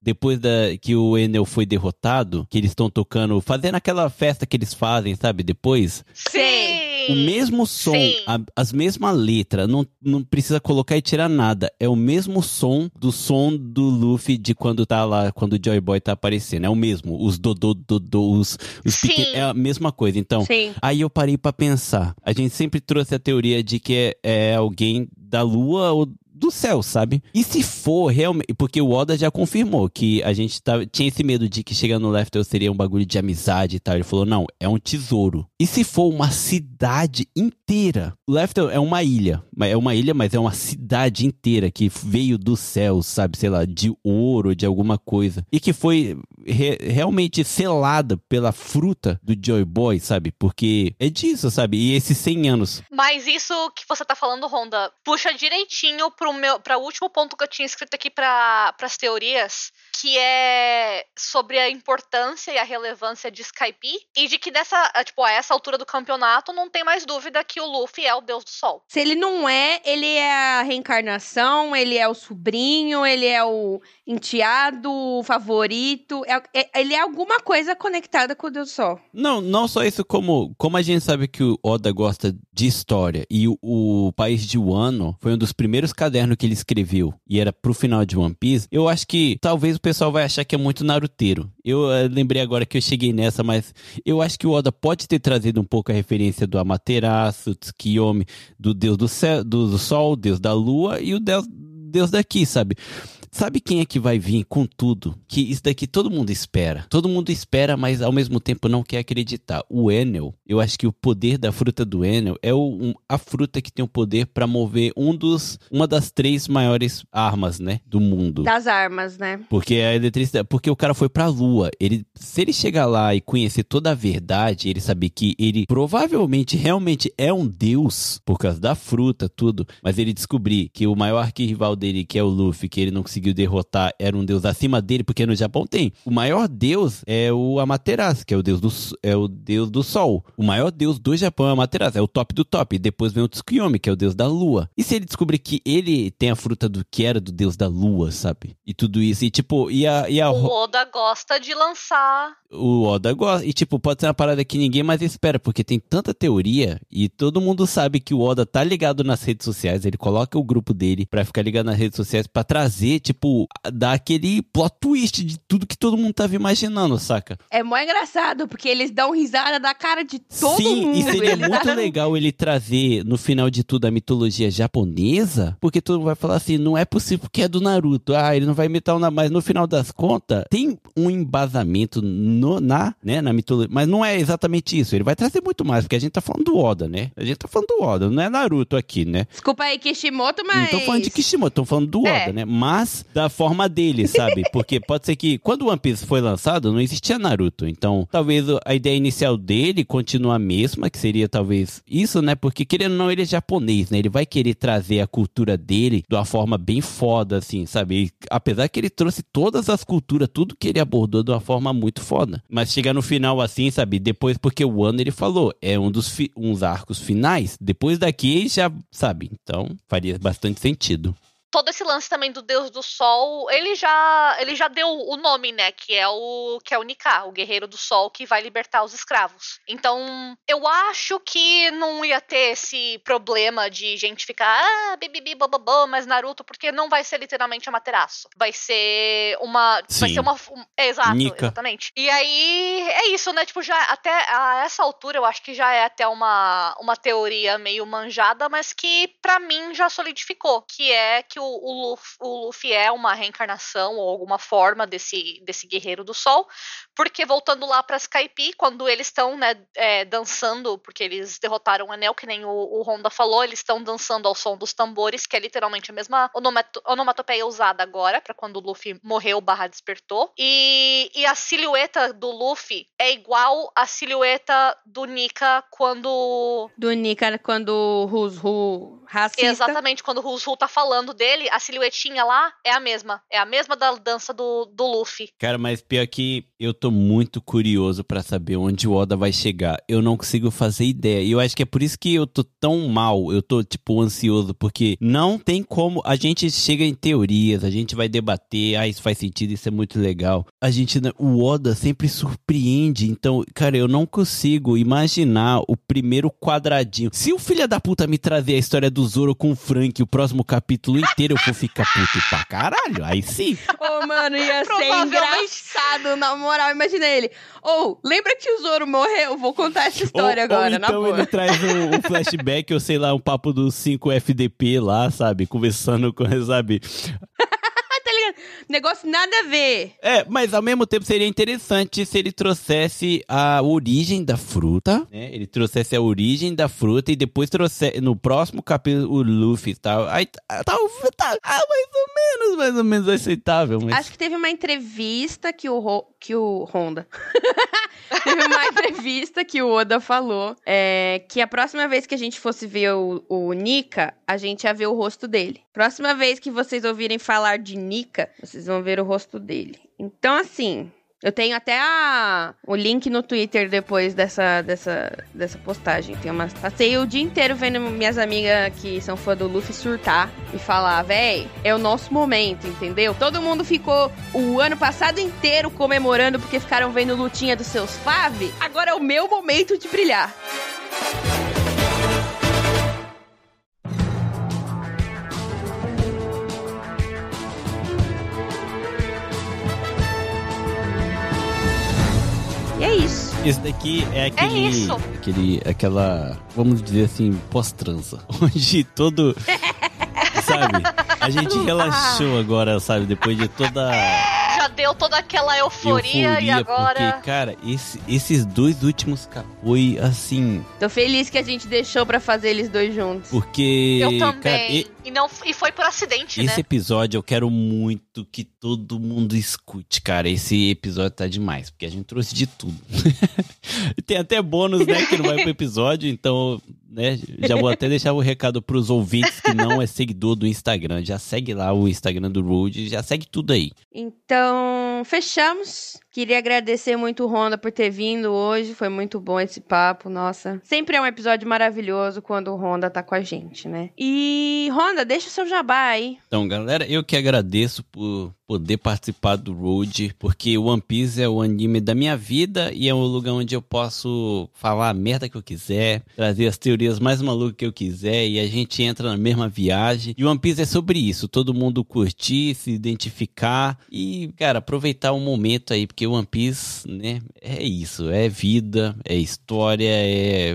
S3: Depois da que o Enel foi derrotado? Que eles estão tocando, fazendo aquela festa que eles fazem, sabe, depois?
S1: Sei.
S3: o mesmo som, a, as mesmas letras, não, não precisa colocar e tirar nada. É o mesmo som do som do Luffy de quando tá lá, quando o Joy Boy tá aparecendo. É o mesmo. Os dodô, dodô, os, os pequenos, é a mesma coisa. Então,
S1: Sim.
S3: aí eu parei para pensar. A gente sempre trouxe a teoria de que é, é alguém da lua ou do céu, sabe? E se for realmente. Porque o Oda já confirmou que a gente tava, tinha esse medo de que chegando no Leftel seria um bagulho de amizade e tal. Ele falou: não, é um tesouro. E se for uma cidade inteira? Leftel é uma ilha. É uma ilha, mas é uma cidade inteira que veio do céu, sabe? Sei lá, de ouro, de alguma coisa. E que foi re realmente selada pela fruta do Joy Boy, sabe? Porque é disso, sabe? E esses 100 anos.
S2: Mas isso que você tá falando, Honda, puxa direitinho pro meu, para o último ponto que eu tinha escrito aqui para as teorias, que é sobre a importância e a relevância de Skype e de que nessa, tipo, a essa altura do campeonato não tem mais dúvida que o Luffy é o deus do sol.
S1: Se ele não é, ele é a reencarnação, ele é o sobrinho, ele é o enteado, o favorito, é, é, ele é alguma coisa conectada com o deus do sol.
S3: Não, não só isso, como, como a gente sabe que o Oda gosta de história e o, o país de Wano foi um dos primeiros cadernos que ele escreveu e era pro final de One Piece, eu acho que talvez o pessoal vai achar que é muito naruteiro. Eu uh, lembrei agora que eu cheguei nessa, mas eu acho que o Oda pode ter trazido um pouco a referência do Amaterasu, Tsukiyomi, do deus do, céu, do sol, deus da lua e o deus, deus daqui, sabe? Sabe quem é que vai vir com tudo? Que isso daqui todo mundo espera. Todo mundo espera, mas ao mesmo tempo não quer acreditar. O Enel, eu acho que o poder da fruta do Enel é o, um, a fruta que tem o poder para mover um dos, uma das três maiores armas, né, do mundo.
S1: Das armas, né?
S3: Porque a eletricidade, porque o cara foi pra lua. Ele, se ele chegar lá e conhecer toda a verdade, ele saber que ele provavelmente realmente é um deus por causa da fruta, tudo, mas ele descobrir que o maior arquirrival dele, que é o Luffy, que ele não conseguiu derrotar, era um deus acima dele, porque no Japão tem. O maior deus é o Amaterasu, que é o deus do, é o deus do sol. O maior deus do Japão é o Amaterasu, é o top do top. E depois vem o Tsukuyomi, que é o deus da lua. E se ele descobrir que ele tem a fruta do que era do deus da lua, sabe? E tudo isso. E tipo, e a. E a
S2: o Oda gosta de lançar.
S3: O Oda gosta. E tipo, pode ser uma parada que ninguém mais espera, porque tem tanta teoria e todo mundo sabe que o Oda tá ligado nas redes sociais. Ele coloca o grupo dele pra ficar ligado nas redes sociais pra trazer, tipo, dar aquele plot twist de tudo que todo mundo tava imaginando, saca?
S1: É mó engraçado, porque eles dão risada da cara de todo
S3: Sim,
S1: mundo.
S3: e seria
S1: Eles
S3: muito legal ele trazer no final de tudo a mitologia japonesa, porque todo mundo vai falar assim, não é possível que é do Naruto. Ah, ele não vai imitar o Naruto, mas no final das contas tem um embasamento no, na, né, na mitologia, mas não é exatamente isso. Ele vai trazer muito mais, porque a gente tá falando do Oda, né? A gente tá falando do Oda, não é Naruto aqui, né?
S1: Desculpa aí, Kishimoto,
S3: Não
S1: mas...
S3: tô falando de Kishimoto, tô falando do Oda,
S2: É.
S3: né? Mas da forma dele, sabe? [laughs] Porque pode ser que quando o One Piece foi lançado, não existia Naruto. Então, talvez a ideia inicial dele continue a mesma, que seria talvez isso, né? Porque querendo ou não, ele é japonês, né? Ele vai querer trazer a cultura dele de uma forma bem foda, assim, sabe? E, apesar que ele trouxe todas as culturas, tudo que ele abordou de uma forma muito foda. Mas chegar no final assim, sabe? Depois, porque o ano ele falou, é um dos fi- uns arcos finais. Depois daqui já, sabe? Então, faria bastante sentido.
S2: Todo esse lance também do Deus do Sol, ele já ele já deu o nome, né? Que é o que é o Nika, o Guerreiro do Sol, que vai libertar os escravos. Então, eu acho que não ia ter esse problema de gente ficar ah, bibibi, bababã, mas Naruto, porque não vai ser literalmente Amaterasu. Vai ser uma. Vai
S3: Sim.
S2: ser uma. um- é, exato,
S3: Nika.
S2: exatamente. E aí é isso, né? Tipo, já até a essa altura eu acho que já é até uma, uma teoria meio manjada, mas que pra mim já solidificou. Que é que o, o, Luffy, o Luffy é uma reencarnação ou alguma forma desse, desse guerreiro do sol. Porque voltando lá pra Skype, quando eles estão, né, é, dançando, porque eles derrotaram o anel, que nem o, o Honda falou, eles estão dançando ao som dos tambores, que é literalmente a mesma onomato onomatopeia usada agora, pra quando o Luffy morreu barra despertou. E, e a silhueta do Luffy é igual à silhueta do Nika quando
S1: Do Nika, quando o Rusru racista.
S2: Exatamente, quando o Ru tá falando dele, a silhuetinha lá é a mesma. É a mesma da dança do, do Luffy.
S3: Cara, mas pior que eu tô tô muito curioso pra saber onde o Oda vai chegar. Eu não consigo fazer ideia. E eu acho que é por isso que eu tô tão mal. Eu tô, tipo, ansioso, porque não tem como. A gente chega em teorias, a gente vai debater. Ah, isso faz sentido, isso é muito legal. A gente. O Oda sempre surpreende. Então, cara, eu não consigo imaginar o primeiro quadradinho. Se o filho da puta me trazer a história do Zoro com o Frank, o próximo capítulo inteiro, eu vou ficar puto pra caralho. Aí sim.
S1: Ô, mano, ia [laughs] ser engraçado, na moral. Imagina ele. Ou, lembra que o Zoro morreu? Vou contar essa história
S3: ou,
S1: agora,
S3: ou
S1: na
S3: então
S1: boa.
S3: ele traz um, um flashback, ou sei lá, um papo dos 5 FDP lá, sabe? Conversando com, [laughs] sabe?
S1: Tá? Negócio nada a ver.
S3: É, mas ao mesmo tempo seria interessante se ele trouxesse a origem da fruta, né? Ele trouxesse a origem da fruta e depois trouxesse no próximo capítulo o Luffy e tal. Aí tá, tá, tá ah, mais ou menos, mais ou menos aceitável. Mas...
S1: Acho que teve uma entrevista que o, Ro- que o Honda. [laughs] teve uma entrevista que o Oda falou é, que a próxima vez que a gente fosse ver o, o Nika, a gente ia ver o rosto dele. Próxima vez que vocês ouvirem falar de Nika, vocês vão ver o rosto dele. Então, assim. Eu tenho até a, o link no Twitter depois dessa, dessa, dessa postagem. Tem uma, passei o dia inteiro vendo minhas amigas que são fã do Luffy surtar e falar, véi, é o nosso momento, entendeu? Todo mundo ficou o ano passado inteiro comemorando porque ficaram vendo lutinha dos seus fave. Agora é o meu momento de brilhar. E isso.
S3: Esse daqui é aquele,
S2: isso.
S3: aquele, aquela, vamos dizer assim, pós-transa, [laughs] onde todo, [laughs] sabe? A gente relaxou agora, sabe? Depois de toda
S2: Já deu toda aquela euforia, e agora.
S3: porque, cara, esse- esses dois últimos cap- foi assim,
S1: Tô feliz que a gente deixou pra fazer eles dois juntos.
S3: porque,
S2: Eu também.
S3: cara, e-
S2: E, não, e foi por acidente,
S3: esse
S2: né?
S3: episódio eu quero muito que todo mundo escute, cara. Esse episódio tá demais, porque a gente trouxe de tudo. [laughs] e tem até bônus, né, que não vai pro [laughs] episódio, então, né, já vou até deixar o recado pros ouvintes que não é seguidor do Instagram. Já segue lá o Instagram do Road, já segue tudo aí.
S1: Então, fechamos. Queria agradecer muito o Honda por ter vindo hoje. Foi muito bom esse papo, nossa. Sempre é um episódio maravilhoso quando o Honda tá com a gente, né? E, Honda, deixa o seu jabá aí.
S3: Então, galera, eu que agradeço por poder participar do Road, porque One Piece é o anime da minha vida e é um lugar onde eu posso falar a merda que eu quiser, trazer as teorias mais malucas que eu quiser e a gente entra na mesma viagem. E One Piece é sobre isso, todo mundo curtir, se identificar e, cara, aproveitar o momento aí, porque One Piece, né, é isso, é vida, é história, é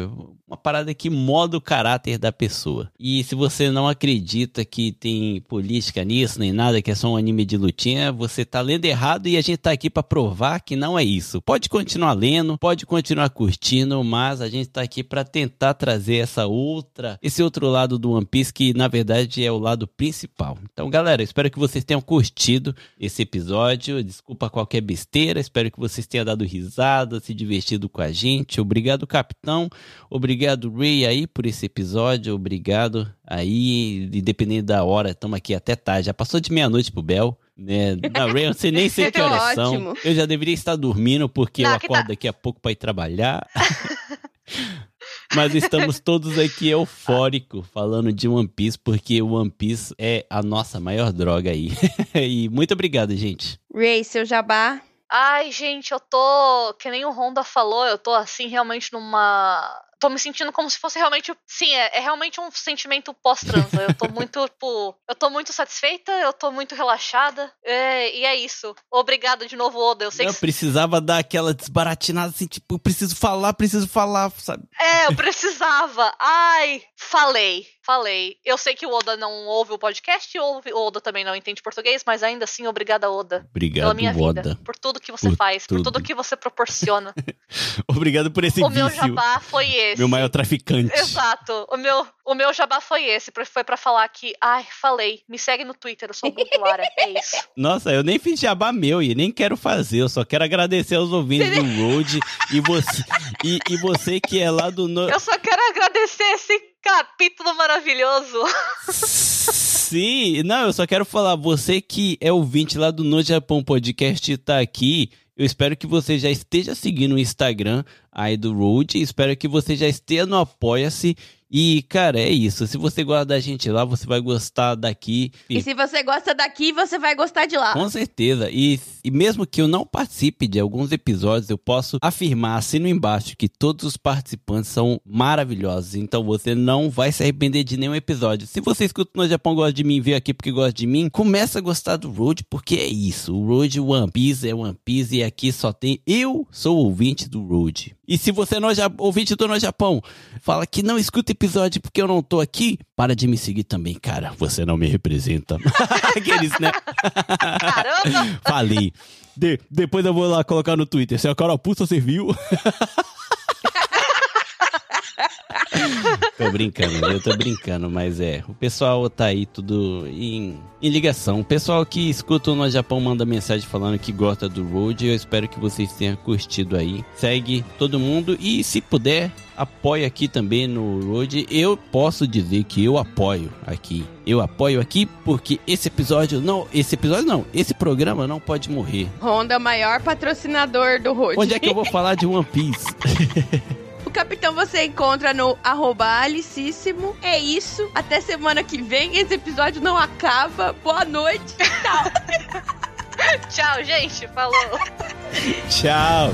S3: uma parada que moda o caráter da pessoa. E se você não acredita que tem política nisso, nem nada, que é só um anime de lutinha, você tá lendo errado e a gente tá aqui pra provar que não é isso. Pode continuar lendo, pode continuar curtindo, mas a gente tá aqui pra tentar trazer essa outra, esse outro lado do One Piece que na verdade é o lado principal. Então, galera, espero que vocês tenham curtido esse episódio. Desculpa qualquer besteira, espero que vocês tenham dado risada, se divertido com a gente. Obrigado, capitão. Obrigado, Ray, aí, por esse episódio. Obrigado aí, independente da hora, estamos aqui até tarde. Já passou de meia-noite pro Bel. Né? Não, Ray, eu não sei nem [laughs] sei que horas são.
S1: Ótimo.
S3: Eu já deveria estar dormindo, porque
S2: Não,
S3: eu
S2: que
S3: acordo
S2: tá.
S3: daqui a pouco para ir trabalhar. [laughs] Mas estamos todos aqui eufóricos falando de One Piece, porque One Piece é a nossa maior droga aí. [laughs] e muito obrigado, gente.
S1: Ray, seu jabá.
S2: Ai, gente, eu tô. Que nem o Honda falou, eu tô assim, realmente numa. Tô me sentindo como se fosse realmente. Sim, é, é realmente um sentimento pós-transa. Eu tô muito, [laughs] tipo. Eu tô muito satisfeita, eu tô muito relaxada. É, e é isso. Obrigada de novo, Oda. Eu sei
S3: Eu
S2: que.
S3: precisava dar aquela desbaratinada assim, tipo, eu preciso falar, preciso falar, sabe?
S2: É, eu precisava. Ai, falei, falei. Eu sei que o Oda não ouve o podcast, ouve, o Oda também não entende português, mas ainda assim, obrigada, Oda. Pela
S3: Obrigado,
S2: minha
S3: Oda.
S2: vida. Por tudo que você
S3: Por
S2: faz, por
S3: tudo.
S2: tudo que você proporciona. [laughs]
S3: Obrigado por esse
S2: o meu
S3: vício.
S2: jabá foi esse.
S3: Meu maior traficante.
S2: Exato. O meu, o meu jabá foi esse. Foi pra falar que, ai, falei, me segue no Twitter, eu sou muito Lara. É isso. [laughs]
S3: Nossa, eu nem fiz jabá meu e nem quero fazer. Eu só quero agradecer aos ouvintes do Road e você, e, e você que é lá do. No...
S2: Eu só quero agradecer esse capítulo maravilhoso.
S3: Sim, não, eu só quero falar, você que é ouvinte lá do No Japão Podcast tá aqui, Eu espero que você já esteja seguindo o Instagram aí do Road. Espero que você já esteja no Apoia-se. E, cara, é isso. Se você gosta da gente lá, você vai gostar daqui.
S1: E se você gosta daqui, você vai gostar de lá.
S3: Com certeza. E, e mesmo que eu não participe de alguns episódios, eu posso afirmar, assino embaixo, que todos os participantes são maravilhosos. Então você não vai se arrepender de nenhum episódio. Se você escuta no Japão, gosta de mim, veio aqui porque gosta de mim, começa a gostar do Road, porque é isso. O Road One Piece é One Piece e aqui só tem. Eu sou ouvinte do Road. E se você não é ouvinte do No Japão, fala que não escuta episódio porque eu não tô aqui, para de me seguir também, cara. Você não me representa. [laughs] Aqueles, né?
S2: Caramba! [laughs]
S3: Falei. De, depois eu vou lá colocar no Twitter. Se a carapuça serviu. [laughs] tô brincando, eu tô brincando, mas é. O pessoal tá aí tudo em, em ligação. O pessoal que escuta o No Japão manda mensagem falando que gosta do Road. Eu espero que vocês tenham curtido aí. Segue todo mundo e, se puder, apoia aqui também no Road. Eu posso dizer que eu apoio aqui. Eu apoio aqui porque esse episódio não, esse episódio não, esse programa não pode morrer.
S1: Honda é o maior patrocinador do Road.
S3: Onde é que eu vou falar de One Piece? [laughs]
S1: O Capitão você encontra no arroba alicíssimo. É isso. Até semana que vem. Esse episódio não acaba. Boa noite. Tchau. [laughs]
S2: Tchau, gente. Falou.
S3: Tchau.